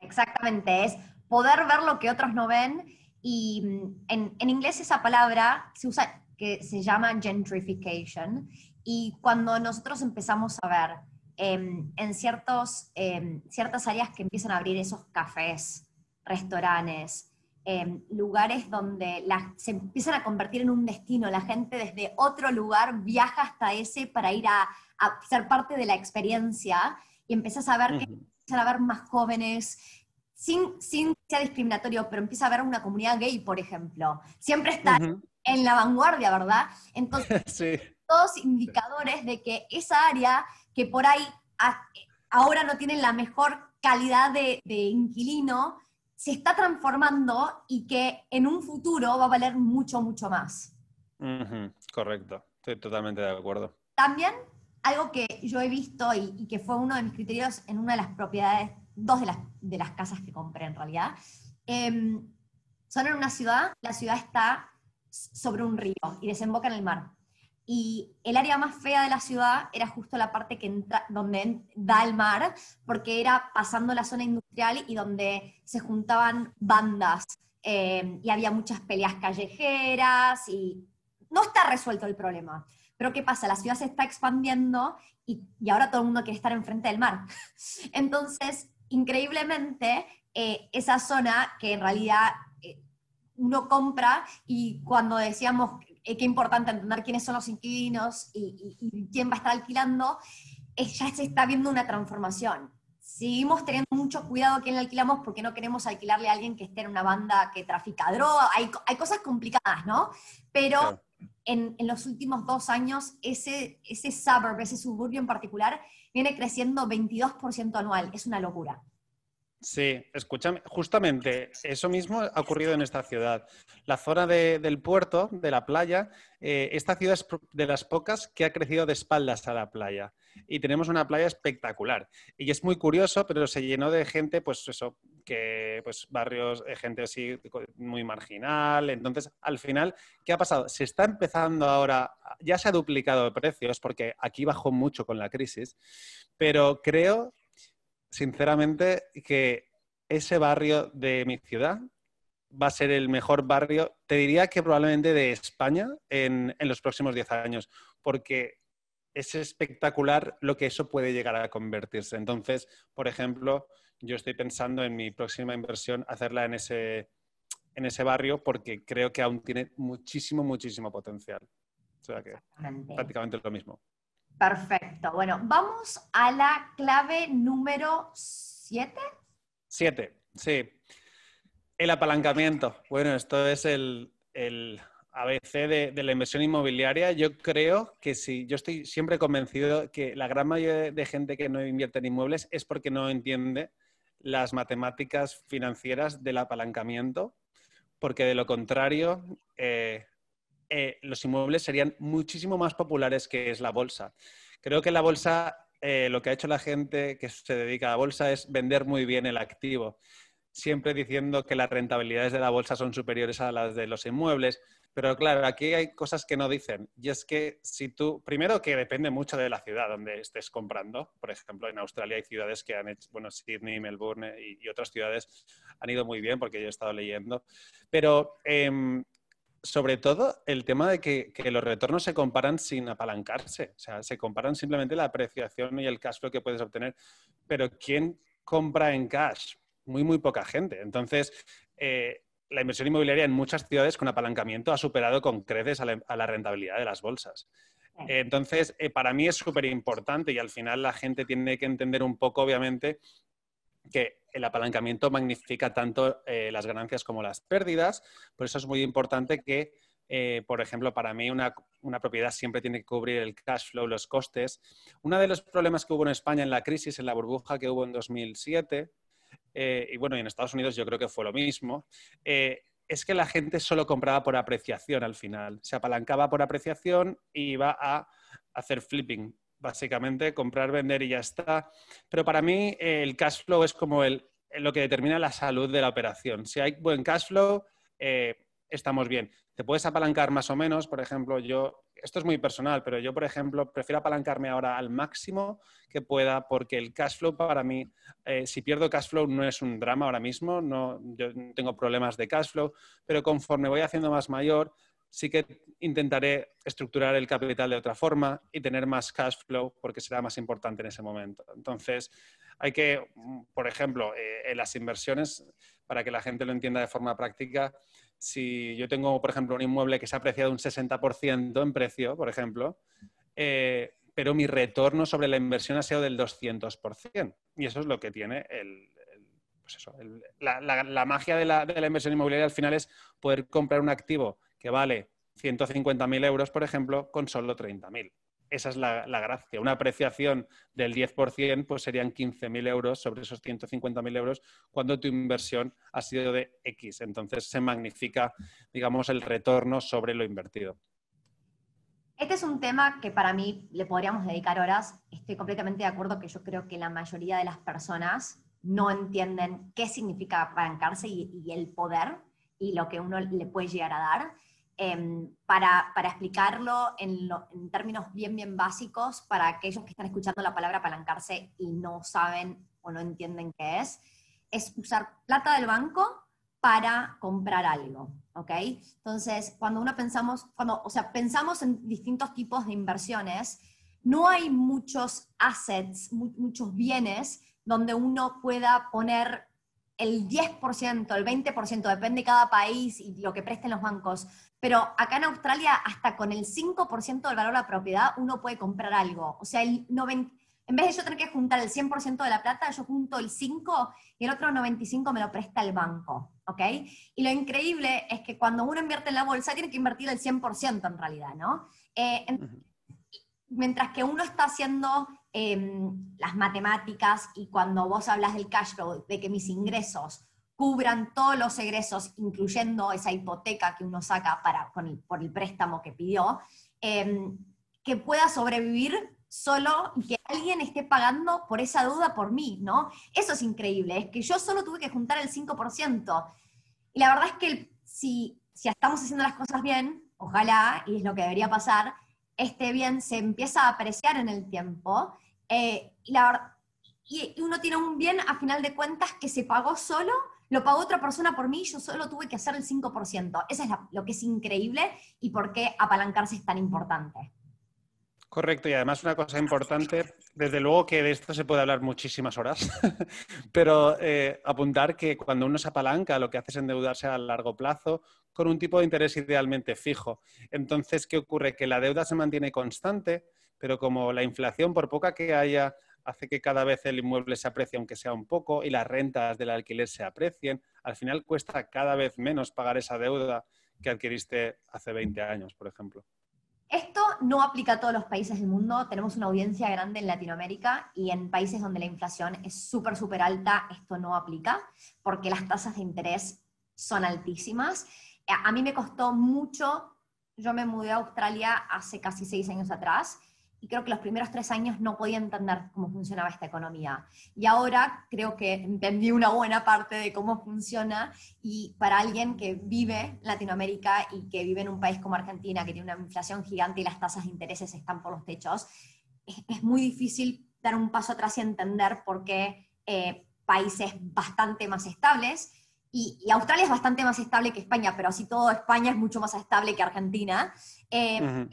Exactamente, es poder ver lo que otros no ven y mm, en, inglés esa palabra se usa que se llama gentrification y cuando nosotros empezamos a ver em, en ciertos, em, ciertas áreas que empiezan a abrir esos cafés, restaurantes, em, lugares donde se empiezan a convertir en un destino. La gente desde otro lugar viaja hasta ese para ir a, ser parte de la experiencia y empiezas a ver que empiezan a ver más jóvenes sin, sin que sea discriminatorio, pero empieza a haber una comunidad gay, por ejemplo. Siempre está en la vanguardia, ¿verdad? Entonces, sí. todos indicadores de que esa área que por ahí ahora no tiene la mejor calidad de, inquilino, se está transformando y que en un futuro va a valer mucho, mucho más. Correcto, estoy totalmente de acuerdo. También algo que yo he visto y, que fue uno de mis criterios en una de las propiedades, dos de las, de las casas que compré en realidad, em, son en una ciudad, la ciudad está sobre un río y desemboca en el mar. Y el área más fea de la ciudad era justo la parte que entra, donde da el mar, porque era pasando la zona industrial y donde se juntaban bandas em, y había muchas peleas callejeras y no está resuelto el problema. Pero ¿qué pasa? La ciudad se está expandiendo y, ahora todo el mundo quiere estar enfrente del mar. Entonces, increíblemente, eh, esa zona que en realidad eh, uno compra y cuando decíamos eh, que importante entender quiénes son los inquilinos y, quién va a estar alquilando, ya se está viendo una transformación. Seguimos teniendo mucho cuidado a quién le alquilamos porque no queremos alquilarle a alguien que esté en una banda que trafica droga. Hay, hay cosas complicadas, ¿no? Pero en, los últimos dos años ese, ese suburb, ese suburbio en particular, viene creciendo 22% anual. Es una locura. Sí, escúchame, justamente eso mismo ha ocurrido en esta ciudad. La zona del puerto, de la playa, eh, esta ciudad es de las pocas que ha crecido de espaldas a la playa. Y tenemos una playa espectacular. Y es muy curioso, pero se llenó de gente, pues eso, que pues barrios, eh, gente así muy marginal. Entonces, al final, ¿qué ha pasado? Se está empezando ahora, ya se ha duplicado de precios, porque aquí bajó mucho con la crisis, pero creo sinceramente, que ese barrio de mi ciudad va a ser el mejor barrio, te diría que probablemente de España en, los próximos 10 años, porque es espectacular lo que eso puede llegar a convertirse. Entonces, por ejemplo, yo estoy pensando en mi próxima inversión hacerla en ese, en ese barrio porque creo que aún tiene muchísimo, muchísimo potencial. O sea que prácticamente lo mismo. Perfecto. Bueno, vamos a la clave número 7. 7, sí. El apalancamiento. Bueno, esto es el, ABC de, la inversión inmobiliaria. Yo creo que sí, yo estoy siempre convencido que la gran mayoría de gente que no invierte en inmuebles es porque no entiende las matemáticas financieras del apalancamiento, porque de lo contrario, eh, eh, los inmuebles serían muchísimo más populares que es la bolsa. Creo que la bolsa, eh, lo que ha hecho la gente que se dedica a la bolsa es vender muy bien el activo, siempre diciendo que las rentabilidades de la bolsa son superiores a las de los inmuebles. Pero claro, aquí hay cosas que no dicen. Y es que si tú, primero que depende mucho de la ciudad donde estés comprando. Por ejemplo, en Australia hay ciudades que han hecho, bueno, Sydney, Melbourne y, otras ciudades han ido muy bien porque yo he estado leyendo. Pero em, sobre todo el tema de que, los retornos se comparan sin apalancarse, o sea, se comparan simplemente la apreciación y el cash flow que puedes obtener, pero ¿quién compra en cash? Muy, muy poca gente. Entonces, eh, la inversión inmobiliaria en muchas ciudades con apalancamiento ha superado con creces a la, rentabilidad de las bolsas. Entonces, eh, para mí es súper importante y al final la gente tiene que entender un poco, obviamente, que el apalancamiento magnifica tanto eh, las ganancias como las pérdidas. Por eso es muy importante que, eh, por ejemplo, para mí una, propiedad siempre tiene que cubrir el cash flow, los costes. Uno de los problemas que hubo en España en la crisis, en la burbuja que hubo en 2007, eh, y bueno, y en Estados Unidos yo creo que fue lo mismo, es que la gente solo compraba por apreciación al final. Se apalancaba por apreciación y iba a hacer flipping básicamente, comprar, vender y ya está. Pero para mí el cash flow es como el, lo que determina la salud de la operación. Si hay buen cash flow, eh, estamos bien. Te puedes apalancar más o menos, por ejemplo, yo, esto es muy personal, pero yo, por ejemplo, prefiero apalancarme ahora al máximo que pueda porque el cash flow para mí, eh, si pierdo cash flow no es un drama ahora mismo, no, yo no tengo problemas de cash flow, pero conforme voy haciendo más mayor, sí que intentaré estructurar el capital de otra forma y tener más cash flow porque será más importante en ese momento. Entonces, hay que, por ejemplo, eh, en las inversiones, para que la gente lo entienda de forma práctica, si yo tengo, por ejemplo, un inmueble que se ha apreciado un 60% en precio, por ejemplo, eh, pero mi retorno sobre la inversión ha sido del 200%. Y eso es lo que tiene el, pues eso, la, magia de la, de la inversión inmobiliaria al final es poder comprar un activo que vale 150.000 euros, por ejemplo, con solo 30.000. Esa es la, gracia. Una apreciación del 10% pues serían 15.000 euros sobre esos 150.000 euros cuando tu inversión ha sido de X. Entonces se magnifica, digamos, el retorno sobre lo invertido. Este es un tema que para mí le podríamos dedicar horas. Estoy completamente de acuerdo que yo creo que la mayoría de las personas no entienden qué significa apalancarse y, y el poder y lo que uno le puede llegar a dar. Em, para, explicarlo en, términos bien, bien básicos, para aquellos que están escuchando la palabra apalancarse y no saben o no entienden qué es, es usar plata del banco para comprar algo, ¿ok? Entonces, cuando uno pensamos, cuando, o sea, pensamos en distintos tipos de inversiones, no hay muchos assets, muchos bienes donde uno pueda poner el 10%, el 20%, depende de cada país y lo que presten los bancos, pero acá en Australia hasta con el 5% del valor de la propiedad uno puede comprar algo. O sea, el 90, en vez de yo tener que juntar el 100% de la plata, yo junto el 5 y el otro 95 me lo presta el banco, ¿ok? Y lo increíble es que cuando uno invierte en la bolsa tiene que invertir el 100% en realidad, ¿no? Eh, mientras que uno está haciendo em, las matemáticas y cuando vos hablas del cash flow, de que mis ingresos cubran todos los egresos, incluyendo esa hipoteca que uno saca para, por el préstamo que pidió, em, que pueda sobrevivir solo y que alguien esté pagando por esa deuda por mí, ¿no? Eso es increíble, es que yo solo tuve que juntar el 5%. Y la verdad es que si, si estamos haciendo las cosas bien, ojalá, y es lo que debería pasar, este bien se empieza a apreciar en el tiempo. Eh, y, la, y uno tiene un bien, a final de cuentas, que se pagó solo lo pagó otra persona por mí, yo solo tuve que hacer el 5%. Eso es lo que es increíble y por qué apalancarse es tan importante. Correcto, y además una cosa importante, desde luego que de esto se puede hablar muchísimas horas, pero eh, apuntar que cuando uno se apalanca lo que hace es endeudarse a largo plazo con un tipo de interés idealmente fijo. Entonces, ¿qué ocurre? Que la deuda se mantiene constante, pero como la inflación, por poca que haya, hace que cada vez el inmueble se aprecie, aunque sea un poco, y las rentas del alquiler se aprecien. Al final cuesta cada vez menos pagar esa deuda que adquiriste hace 20 años, por ejemplo. Esto no aplica a todos los países del mundo. Tenemos una audiencia grande en Latinoamérica y en países donde la inflación es súper, súper alta, esto no aplica porque las tasas de interés son altísimas. A mí me costó mucho, yo me mudé a Australia hace casi seis años atrás y creo que los primeros tres años no podía entender cómo funcionaba esta economía. Y ahora creo que entendí una buena parte de cómo funciona y para alguien que vive Latinoamérica y que vive en un país como Argentina, que tiene una inflación gigante y las tasas de intereses están por los techos, es, muy difícil dar un paso atrás y entender por qué eh, países bastante más estables, y, Australia es bastante más estable que España, pero así todo España es mucho más estable que Argentina. Eh,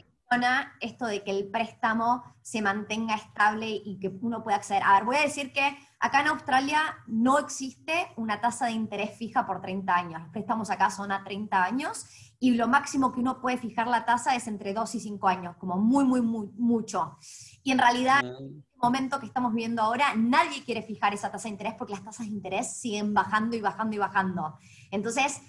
esto de que el préstamo se mantenga estable y que uno pueda acceder. A ver, voy a decir que acá en Australia no existe una tasa de interés fija por 30 años. Los préstamos acá son a 30 años y lo máximo que uno puede fijar la tasa es entre 2 y 5 años, como muy, muy, muy mucho. Y en realidad, en el momento que estamos viviendo ahora, nadie quiere fijar esa tasa de interés porque las tasas de interés siguen bajando y bajando y bajando. Entonces,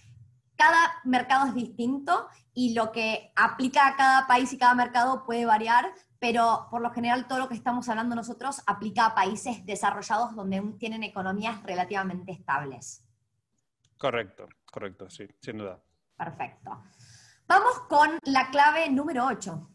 cada mercado es distinto y lo que aplica a cada país y cada mercado puede variar, pero por lo general todo lo que estamos hablando nosotros aplica a países desarrollados donde tienen economías relativamente estables. Correcto, correcto, sí, sin duda. Perfecto. Vamos con la clave número 8.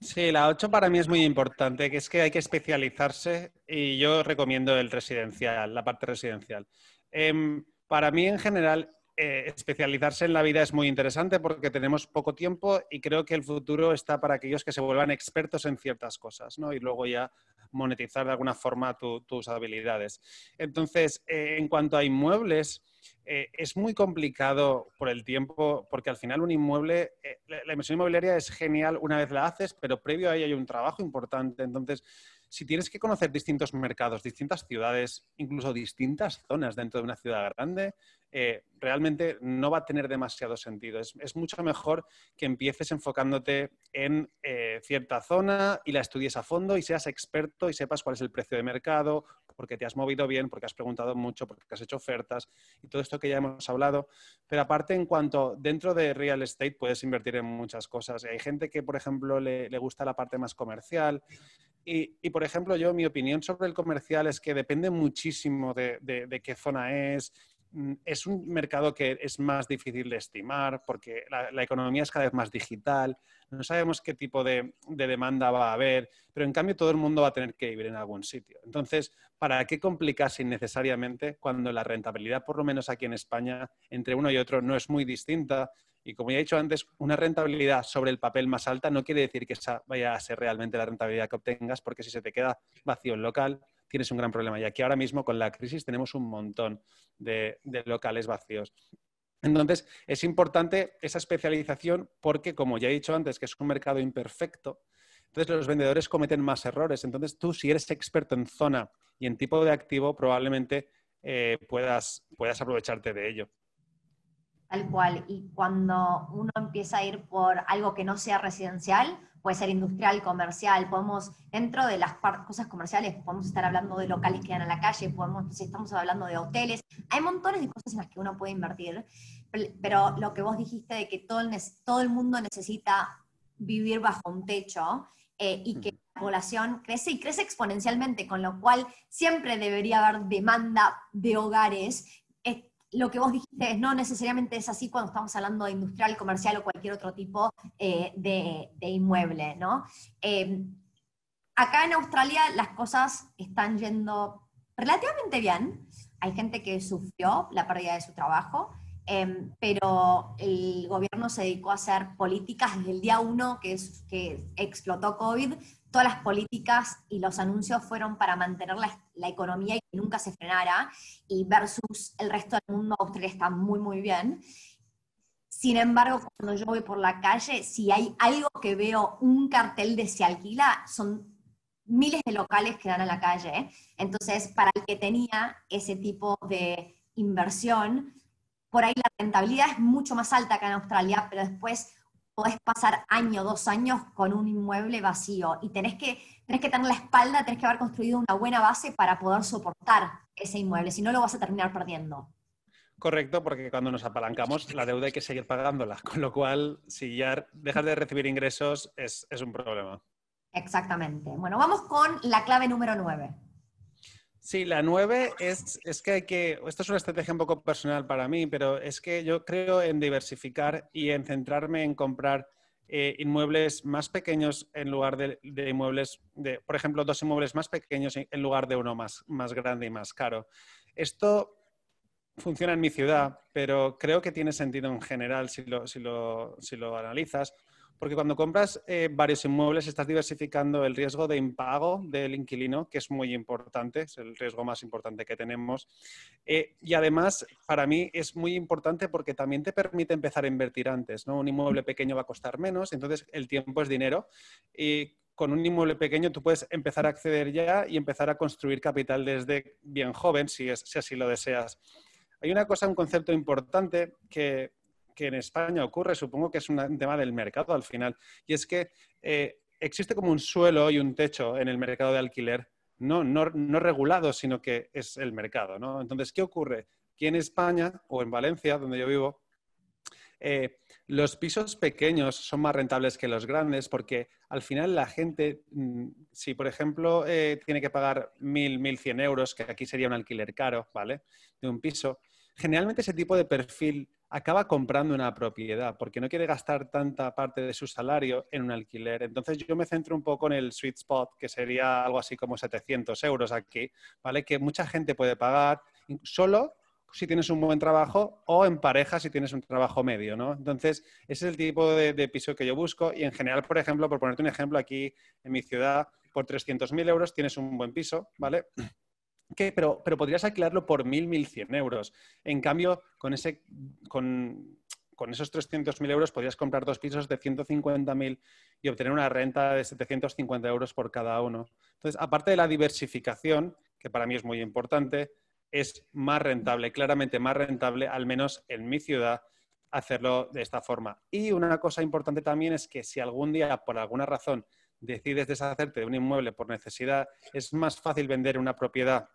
Sí, la 8 para mí es muy importante, que es que hay que especializarse y yo recomiendo el residencial, la parte residencial. Em, para mí en general eh, especializarse en la vida es muy interesante porque tenemos poco tiempo y creo que el futuro está para aquellos que se vuelvan expertos en ciertas cosas, ¿no? Y luego ya monetizar de alguna forma tus habilidades. Entonces, eh, en cuanto a inmuebles, eh, es muy complicado por el tiempo, porque al final un inmueble, la, inversión inmobiliaria es genial una vez la haces, pero previo a ello hay un trabajo importante. Entonces, si tienes que conocer distintos mercados, distintas ciudades, incluso distintas zonas dentro de una ciudad grande, eh, realmente no va a tener demasiado sentido. Es, mucho mejor que empieces enfocándote en eh, cierta zona y la estudies a fondo y seas experto y sepas cuál es el precio de mercado, porque te has movido bien, porque has preguntado mucho, porque has hecho ofertas y todo esto que ya hemos hablado. Pero aparte, en cuanto dentro de real estate puedes invertir en muchas cosas. Hay gente que, por ejemplo, le, gusta la parte más comercial. Y, por ejemplo, yo, mi opinión sobre el comercial es que depende muchísimo de qué zona es, Mm, es un mercado que es más difícil de estimar porque la, economía es cada vez más digital, no sabemos qué tipo de, demanda va a haber, pero en cambio todo el mundo va a tener que vivir en algún sitio. Entonces, ¿para qué complicarse innecesariamente cuando la rentabilidad, por lo menos aquí en España, entre uno y otro no es muy distinta? Y como ya he dicho antes, una rentabilidad sobre el papel más alta no quiere decir que esa vaya a ser realmente la rentabilidad que obtengas, porque si se te queda vacío el local, tienes un gran problema. Y aquí ahora mismo con la crisis tenemos un montón de, locales vacíos. Entonces, es importante esa especialización porque, como ya he dicho antes, que es un mercado imperfecto, entonces los vendedores cometen más errores. Entonces, tú, si eres experto en zona y en tipo de activo, probablemente eh, puedas, puedas aprovecharte de ello. Tal cual. Y cuando uno empieza a ir por algo que no sea residencial, puede ser industrial, comercial, podemos, dentro de las cosas comerciales, podemos estar hablando de locales que dan a la calle, podemos, si estamos hablando de hoteles, hay montones de cosas en las que uno puede invertir, pero lo que vos dijiste de que todo el, todo el mundo necesita vivir bajo un techo eh, y que la población crece y crece exponencialmente, con lo cual siempre debería haber demanda de hogares lo que vos dijiste no necesariamente es así cuando estamos hablando de industrial, comercial o cualquier otro tipo eh, de, inmueble, ¿no? Em, acá en Australia las cosas están yendo relativamente bien. Hay gente que sufrió la pérdida de su trabajo, em, pero el gobierno se dedicó a hacer políticas desde el día uno que, es, que explotó COVID todas las políticas y los anuncios fueron para mantener la, economía y que nunca se frenara, y versus el resto del mundo, Australia está muy, muy bien. Sin embargo, cuando yo voy por la calle, si hay algo que veo un cartel de se alquila, son miles de locales que dan a la calle. Entonces, para el que tenía ese tipo de inversión, por ahí la rentabilidad es mucho más alta que en Australia, pero después podés pasar año, dos años con un inmueble vacío y tenés que, tenés que tener la espalda, tenés que haber construido una buena base para poder soportar ese inmueble, si no lo vas a terminar perdiendo. Correcto, porque cuando nos apalancamos la deuda hay que seguir pagándola, con lo cual si ya dejas de recibir ingresos es, es un problema. Exactamente. Bueno, vamos con la clave número nueve. Sí, la nueve es, es, que hay que, esto es una estrategia un poco personal para mí, pero es que yo creo en diversificar y en centrarme en comprar eh, inmuebles más pequeños en lugar de, inmuebles, de, por ejemplo, dos inmuebles más pequeños en lugar de uno más, más grande y más caro. Esto funciona en mi ciudad, pero creo que tiene sentido en general si lo, si lo, si lo analizas, porque cuando compras eh, varios inmuebles estás diversificando el riesgo de impago del inquilino, que es muy importante, es el riesgo más importante que tenemos. Eh, y además, para mí es muy importante porque también te permite empezar a invertir antes. ¿no? Un inmueble pequeño va a costar menos, entonces el tiempo es dinero. Y con un inmueble pequeño tú puedes empezar a acceder ya y empezar a construir capital desde bien joven, si, es, si así lo deseas. Hay una cosa, un concepto importante que que en España ocurre, supongo que es un tema del mercado al final, y es que eh, existe como un suelo y un techo en el mercado de alquiler, no, no, no regulado, sino que es el mercado. ¿no? Entonces, ¿qué ocurre? Aquí en España o en Valencia, donde yo vivo, eh, los pisos pequeños son más rentables que los grandes porque al final la gente, mm, si por ejemplo eh, tiene que pagar 1.000, 1.100 euros, que aquí sería un alquiler caro, ¿vale? De un piso, generalmente ese tipo de perfil acaba comprando una propiedad porque no quiere gastar tanta parte de su salario en un alquiler. Entonces yo me centro un poco en el sweet spot, que sería algo así como 700 euros aquí, ¿vale? Que mucha gente puede pagar solo si tienes un buen trabajo o en pareja si tienes un trabajo medio, ¿no? Entonces, ese es el tipo de, piso que yo busco y en general, por ejemplo, por ponerte un ejemplo, aquí en mi ciudad, por 300.000 euros tienes un buen piso, ¿vale? Pero, pero podrías alquilarlo por 1.000, 1.100 euros. En cambio, con, ese, con, con esos 300.000 euros podrías comprar dos pisos de 150.000 y obtener una renta de 750 euros por cada uno. Entonces, aparte de la diversificación, que para mí es muy importante, es más rentable, claramente más rentable, al menos en mi ciudad, hacerlo de esta forma. Y una cosa importante también es que si algún día, por alguna razón, decides deshacerte de un inmueble por necesidad, es más fácil vender una propiedad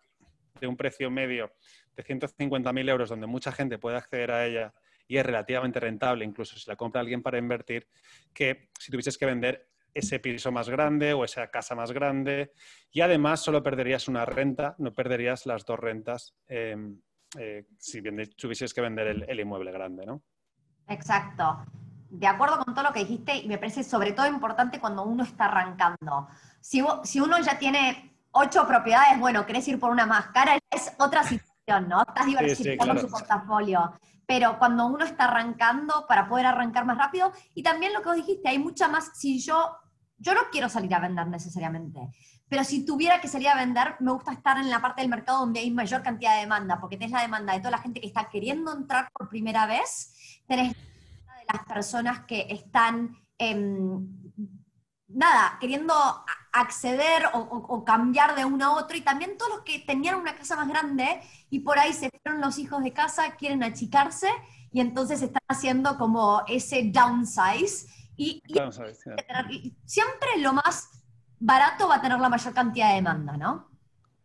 de un precio medio de 150.000 euros, donde mucha gente puede acceder a ella y es relativamente rentable, incluso si la compra alguien para invertir, que si tuvieses que vender ese piso más grande o esa casa más grande y además solo perderías una renta, no perderías las dos rentas em, eh, si tuvieses que vender el, inmueble grande, ¿no? Exacto. De acuerdo con todo lo que dijiste y me parece sobre todo importante cuando uno está arrancando. Si uno ya tiene ocho propiedades, bueno, querés ir por una más cara, es otra situación, ¿no? Estás diversificando su portafolio. Pero cuando uno está arrancando, para poder arrancar más rápido, y también lo que vos dijiste, hay mucha más, si yo, yo no quiero salir a vender necesariamente, pero si tuviera que salir a vender, me gusta estar en la parte del mercado donde hay mayor cantidad de demanda, porque tenés la demanda de toda la gente que está queriendo entrar por primera vez, tenés la de las personas que están, nada, queriendo acceder o, cambiar de uno a otro, y también todos los que tenían una casa más grande y por ahí se fueron los hijos de casa, quieren achicarse y entonces están haciendo como ese downsize. Y, siempre lo más barato va a tener la mayor cantidad de demanda, ¿no?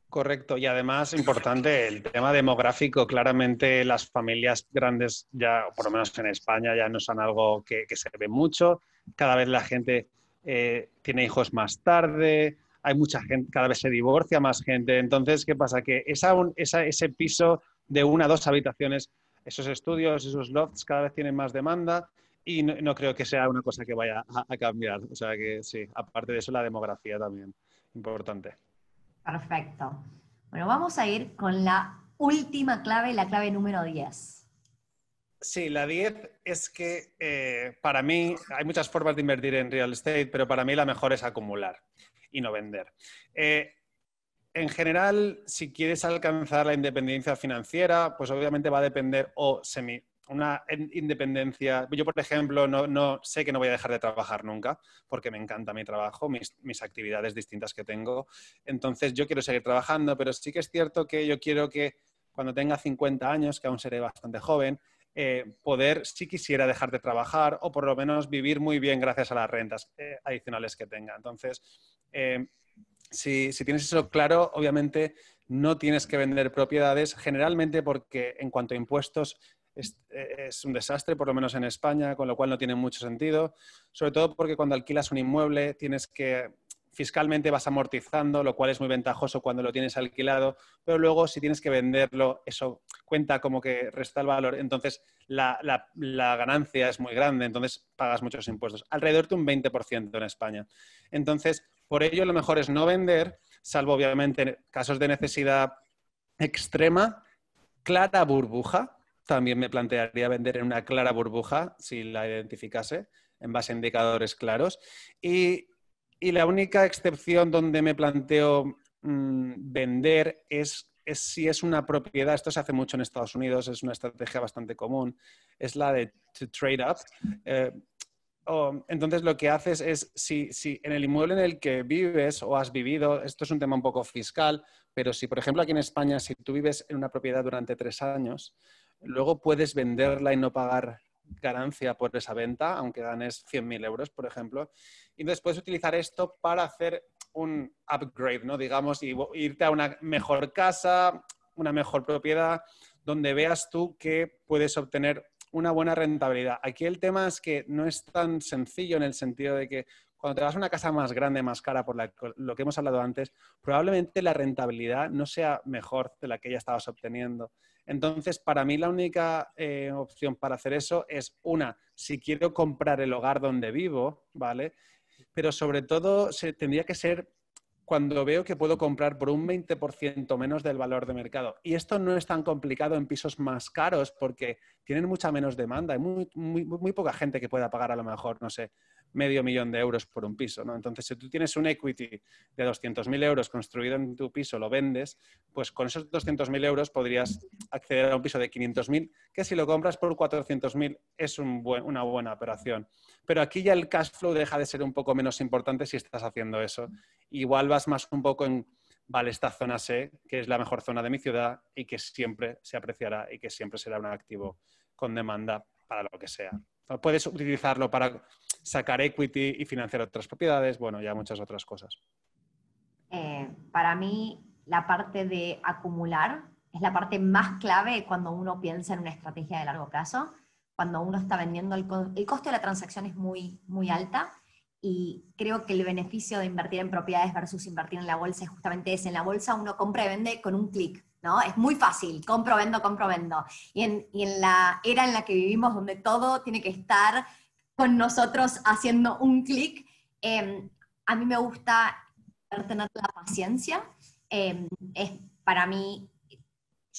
Correcto, y además importante el tema demográfico. Claramente las familias grandes ya, por lo menos en España, ya no son algo que, que se ve mucho. Cada vez la gente eh, tiene hijos más tarde, hay mucha gente, cada vez se divorcia más gente. Entonces, ¿qué pasa? Que esa, ese piso de una o dos habitaciones, esos estudios, esos lofts cada vez tienen más demanda y no, creo que sea una cosa que vaya a, cambiar. O sea que sí, aparte de eso, la demografía también, importante. Perfecto. Bueno, vamos a ir con la última clave, la clave número 10. Sí, la 10 es que eh, para mí hay muchas formas de invertir en real estate, pero para mí la mejor es acumular y no vender. Eh, en general, si quieres alcanzar la independencia financiera, pues obviamente va a depender o semi, una independencia. Yo, por ejemplo, no, sé que no voy a dejar de trabajar nunca, porque me encanta mi trabajo, mis, mis, actividades distintas que tengo. Entonces, yo quiero seguir trabajando, pero sí que es cierto que yo quiero que cuando tenga 50 años, que aún seré bastante joven, eh, poder, si quisiera, dejar de trabajar o por lo menos vivir muy bien gracias a las rentas eh, adicionales que tenga. Entonces, eh, si, tienes eso claro, obviamente no tienes que vender propiedades, generalmente porque en cuanto a impuestos es, es, un desastre, por lo menos en España, con lo cual no tiene mucho sentido, sobre todo porque cuando alquilas un inmueble tienes que fiscalmente vas amortizando, lo cual es muy ventajoso cuando lo tienes alquilado, pero luego si tienes que venderlo, eso cuenta como que resta el valor, entonces la, ganancia es muy grande, entonces pagas muchos impuestos, alrededor de un 20% en España. Entonces, por ello lo mejor es no vender, salvo obviamente casos de necesidad extrema, clara burbuja, también me plantearía vender en una clara burbuja si la identificase en base a indicadores claros. Y y la única excepción donde me planteo mm, vender es, si es una propiedad, esto se hace mucho en Estados Unidos, es una estrategia bastante común, es la de trade up. Eh, entonces lo que haces es, si, si, en el inmueble en el que vives o has vivido, esto es un tema un poco fiscal, pero si por ejemplo aquí en España, si tú vives en una propiedad durante tres años, luego puedes venderla y no pagar ganancia por esa venta, aunque ganes 100.000 euros, por ejemplo. Y entonces puedes utilizar esto para hacer un upgrade, ¿no? Digamos, y irte a una mejor casa, una mejor propiedad, donde veas tú que puedes obtener una buena rentabilidad. Aquí el tema es que no es tan sencillo en el sentido de que cuando te vas a una casa más grande, más cara, por lo que hemos hablado antes, probablemente la rentabilidad no sea mejor de la que ya estabas obteniendo. Entonces, para mí la única eh, opción para hacer eso es una, si quiero comprar el hogar donde vivo, ¿vale? Pero sobre todo se, tendría que ser cuando veo que puedo comprar por un 20% menos del valor de mercado. Y esto no es tan complicado en pisos más caros porque tienen mucha menos demanda. Hay muy, muy, muy poca gente que pueda pagar a lo mejor, no sé, medio millón de euros por un piso. ¿no? Entonces, si tú tienes un equity de 200.000 euros construido en tu piso, lo vendes, pues con esos 200.000 euros podrías acceder a un piso de 500.000, que si lo compras por 400.000 es una buena operación. Pero aquí ya el cash flow deja de ser un poco menos importante si estás haciendo eso. Igual vas más un poco en, vale, esta zona sé que es la mejor zona de mi ciudad y que siempre se apreciará y que siempre será un activo con demanda para lo que sea. Puedes utilizarlo para sacar equity y financiar otras propiedades, bueno, ya muchas otras cosas. Eh, para mí, la parte de acumular es la parte más clave cuando uno piensa en una estrategia de largo plazo, cuando uno está vendiendo, el, el costo de la transacción es muy, muy alta y creo que el beneficio de invertir en propiedades versus invertir en la bolsa es justamente ese. En la bolsa uno compra y vende con un clic, ¿no? Es muy fácil, compro, vendo, compro, vendo. Y en, y en la era en la que vivimos, donde todo tiene que estar con nosotros haciendo un clic, eh, a mí me gusta tener la paciencia. Eh, es para mí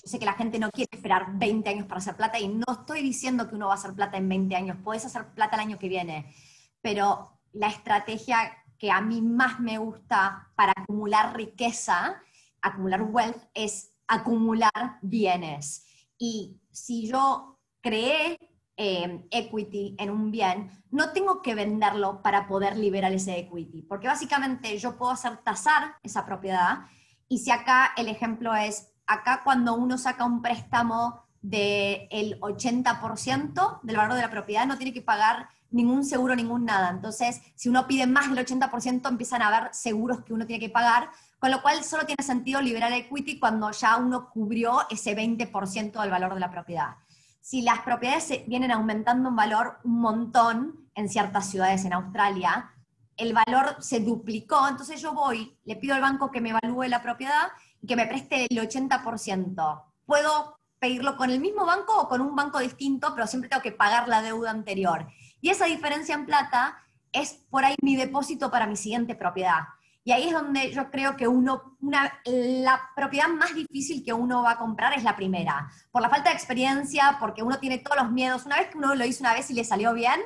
yo sé que la gente no quiere esperar 20 años para hacer plata y no estoy diciendo que uno va a hacer plata en 20 años, puedes hacer plata el año que viene, pero la estrategia que a mí más me gusta para acumular riqueza, acumular wealth, es acumular bienes. Y si yo creé eh, equity en un bien, no tengo que venderlo para poder liberar ese equity, porque básicamente yo puedo hacer tasar esa propiedad y si acá el ejemplo es acá cuando uno saca un préstamo del 80% del valor de la propiedad, no tiene que pagar ningún seguro, ningún nada. Entonces, si uno pide más del 80%, empiezan a haber seguros que uno tiene que pagar, con lo cual solo tiene sentido liberar equity cuando ya uno cubrió ese 20% del valor de la propiedad. Si las propiedades vienen aumentando en valor un montón en ciertas ciudades en Australia, el valor se duplicó, entonces yo voy, le pido al banco que me evalúe la propiedad que me preste el 80%. Puedo pedirlo con el mismo banco o con un banco distinto, pero siempre tengo que pagar la deuda anterior. Y esa diferencia en plata es por ahí mi depósito para mi siguiente propiedad. Y ahí es donde yo creo que uno, una, la propiedad más difícil que uno va a comprar es la primera. Por la falta de experiencia, porque uno tiene todos los miedos. Una vez que uno lo hizo una vez y le salió bien,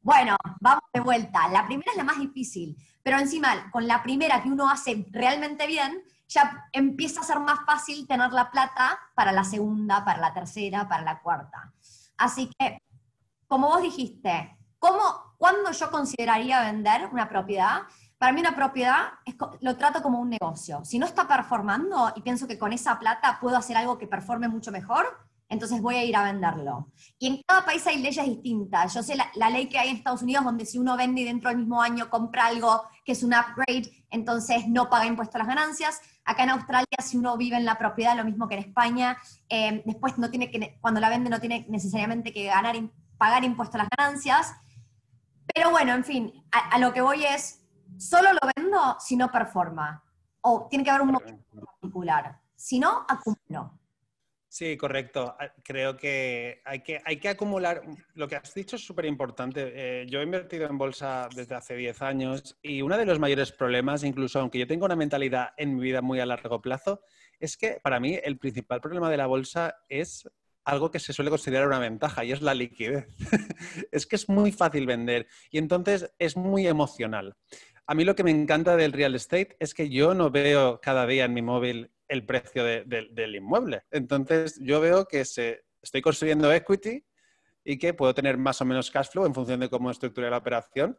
bueno, vamos de vuelta. La primera es la más difícil, pero encima, con la primera que uno hace realmente bien, ya empieza a ser más fácil tener la plata para la segunda, para la tercera, para la cuarta. Así que, como vos dijiste, ¿cómo, ¿cuándo yo consideraría vender una propiedad? Para mí una propiedad lo trato como un negocio. Si no está performando y pienso que con esa plata puedo hacer algo que performe mucho mejor, entonces voy a ir a venderlo. Y en cada país hay leyes distintas. Yo sé la, la, ley que hay en Estados Unidos, donde si uno vende y dentro del mismo año compra algo que es un upgrade, entonces no paga impuesto a las ganancias. Acá en Australia, si uno vive en la propiedad, lo mismo que en España, eh, después no tiene que, cuando la vende no tiene necesariamente que ganar, pagar impuesto a las ganancias. Pero bueno, en fin, a, a lo que voy es, solo lo vendo si no performa. O tiene que haber un motivo particular. Si no, acumulo. Sí, correcto. Ah, creo que hay que, hay que acumular. Lo que has dicho es súper importante. Eh, yo he invertido en bolsa desde hace 10 años y uno de los mayores problemas, incluso aunque yo tenga una mentalidad en mi vida muy a largo plazo, es que para mí el principal problema de la bolsa es algo que se suele considerar una ventaja y es la liquidez. es que es muy fácil vender y entonces es muy emocional. A mí lo que me encanta del real estate es que yo no veo cada día en mi móvil el precio del inmueble. Entonces, yo veo que estoy construyendo equity y que puedo tener más o menos cash flow en función de cómo estructure la operación.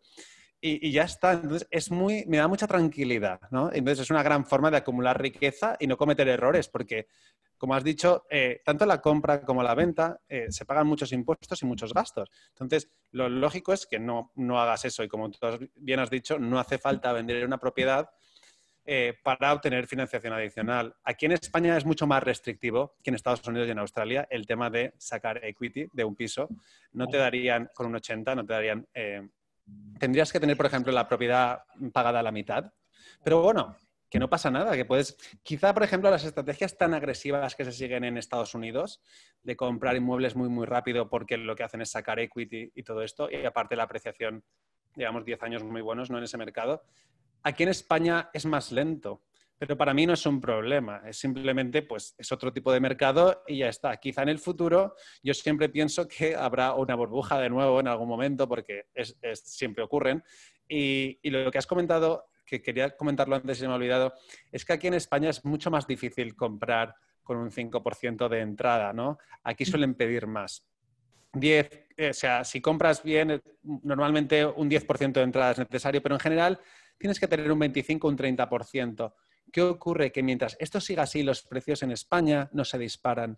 Y, ya está. Entonces, es muy, me da mucha tranquilidad, ¿no? Entonces, es una gran forma de acumular riqueza y no cometer errores, porque, como has dicho, eh, tanto la compra como la venta eh, se pagan muchos impuestos y muchos gastos. Entonces, lo lógico es que no, no hagas eso. Y como tú bien has dicho, no hace falta vender una propiedad eh, para obtener financiación adicional. Aquí en España es mucho más restrictivo que en Estados Unidos y en Australia el tema de sacar equity de un piso. No te darían con un 80, no te darían... Tendrías que tener, por ejemplo, la propiedad pagada a la mitad. Pero bueno, que no pasa nada, que puedes, quizá por ejemplo las estrategias tan agresivas que se siguen en Estados Unidos, de comprar inmuebles muy muy rápido porque lo que hacen es sacar equity y todo esto, y aparte la apreciación, digamos 10 años muy buenos ¿no? en ese mercado, Aquí en España es más lento, pero para mí no es un problema, es simplemente pues es otro tipo de mercado y ya está. Quizá en el futuro yo siempre pienso que habrá una burbuja de nuevo en algún momento porque siempre ocurren. Y, lo que has comentado, que quería comentarlo antes y se me ha olvidado, es que aquí en España es mucho más difícil comprar con un 5% de entrada, ¿no? Aquí suelen pedir más. 10, eh, o sea, si compras bien, normalmente un 10% de entrada es necesario, pero en general tienes que tener un 25 un 30%. ¿Qué ocurre? Que mientras esto siga así, los precios en España no se disparan.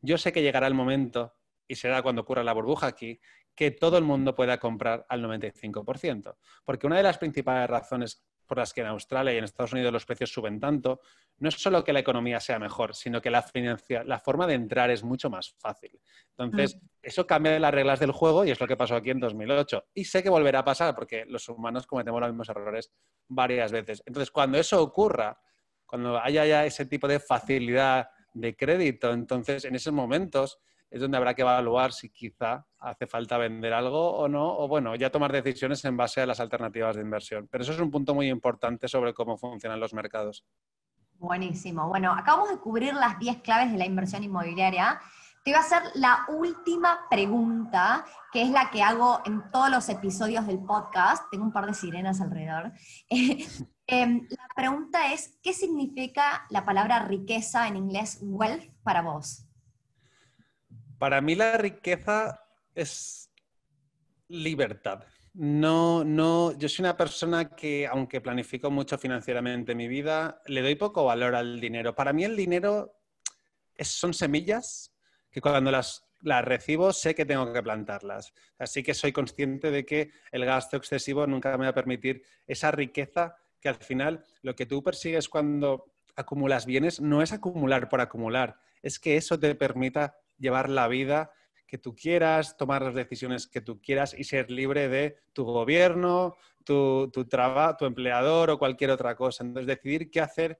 Yo sé que llegará el momento, y será cuando ocurra la burbuja aquí, que todo el mundo pueda comprar al 95%. Porque una de las principales razones por las que en Australia y en Estados Unidos los precios suben tanto, no es solo que la economía sea mejor, sino que la, la forma de entrar es mucho más fácil. Entonces, mm. eso cambia las reglas del juego y es lo que pasó aquí en 2008. Y sé que volverá a pasar porque los humanos cometemos los mismos errores varias veces. Entonces, cuando eso ocurra, cuando haya ya ese tipo de facilidad de crédito, entonces en esos momentos es donde habrá que evaluar si quizá hace falta vender algo o no, o bueno, ya tomar decisiones en base a las alternativas de inversión. Pero eso es un punto muy importante sobre cómo funcionan los mercados. Buenísimo. Bueno, acabamos de cubrir las 10 claves de la inversión inmobiliaria. Te voy a hacer la última pregunta, que es la que hago en todos los episodios del podcast. Tengo un par de sirenas alrededor. Em, la pregunta es, ¿qué significa la palabra riqueza en inglés wealth para vos? Para mí la riqueza es libertad. No, no, yo soy una persona que, aunque planifico mucho financieramente mi vida, le doy poco valor al dinero. Para mí el dinero son semillas que cuando las, las recibo sé que tengo que plantarlas. Así que soy consciente de que el gasto excesivo nunca me va a permitir esa riqueza que al final lo que tú persigues cuando acumulas bienes no es acumular por acumular, es que eso te permita llevar la vida que tú quieras, tomar las decisiones que tú quieras y ser libre de tu gobierno, tu, tu trabajo, tu empleador o cualquier otra cosa. Entonces, decidir qué hacer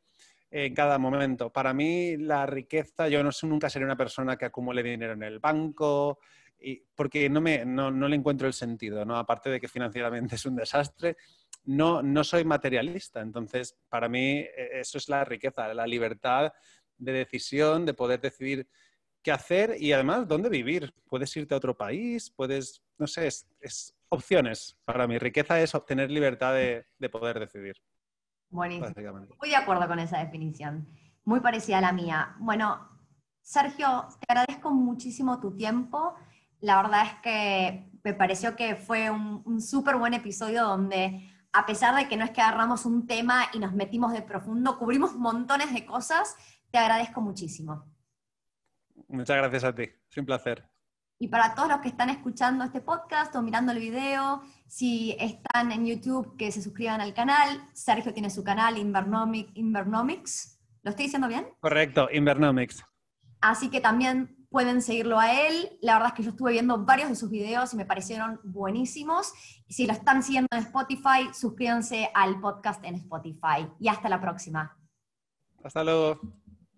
en cada momento. Para mí, la riqueza, yo no nunca seré una persona que acumule dinero en el banco, y, porque no, me, no, no, le encuentro el sentido, ¿no? Aparte de que financieramente es un desastre, no, no soy materialista. Entonces, para mí, e, eso es la riqueza, la libertad de decisión, de poder decidir qué hacer y además dónde vivir. Puedes irte a otro país, puedes, no sé, es, opciones. Para mi riqueza es obtener libertad de, poder decidir. Buenísimo. Muy de acuerdo con esa definición. Muy parecida a la mía. Bueno, Sergio, te agradezco muchísimo tu tiempo. La verdad es que me pareció que fue un, un súper buen episodio donde, a pesar de que no es que agarramos un tema y nos metimos de profundo, cubrimos montones de cosas, te agradezco muchísimo. Muchas gracias a ti, es un placer. Y para todos los que están escuchando este podcast o mirando el video, si están en YouTube, que se suscriban al canal. Sergio tiene su canal, Invernomics. ¿Lo estoy diciendo bien? Correcto, Invernomics. Así que también pueden seguirlo a él. La verdad es que yo estuve viendo varios de sus videos y me parecieron buenísimos. Si lo están siguiendo en Spotify, suscríbanse al podcast en Spotify. Y hasta la próxima. Hasta luego.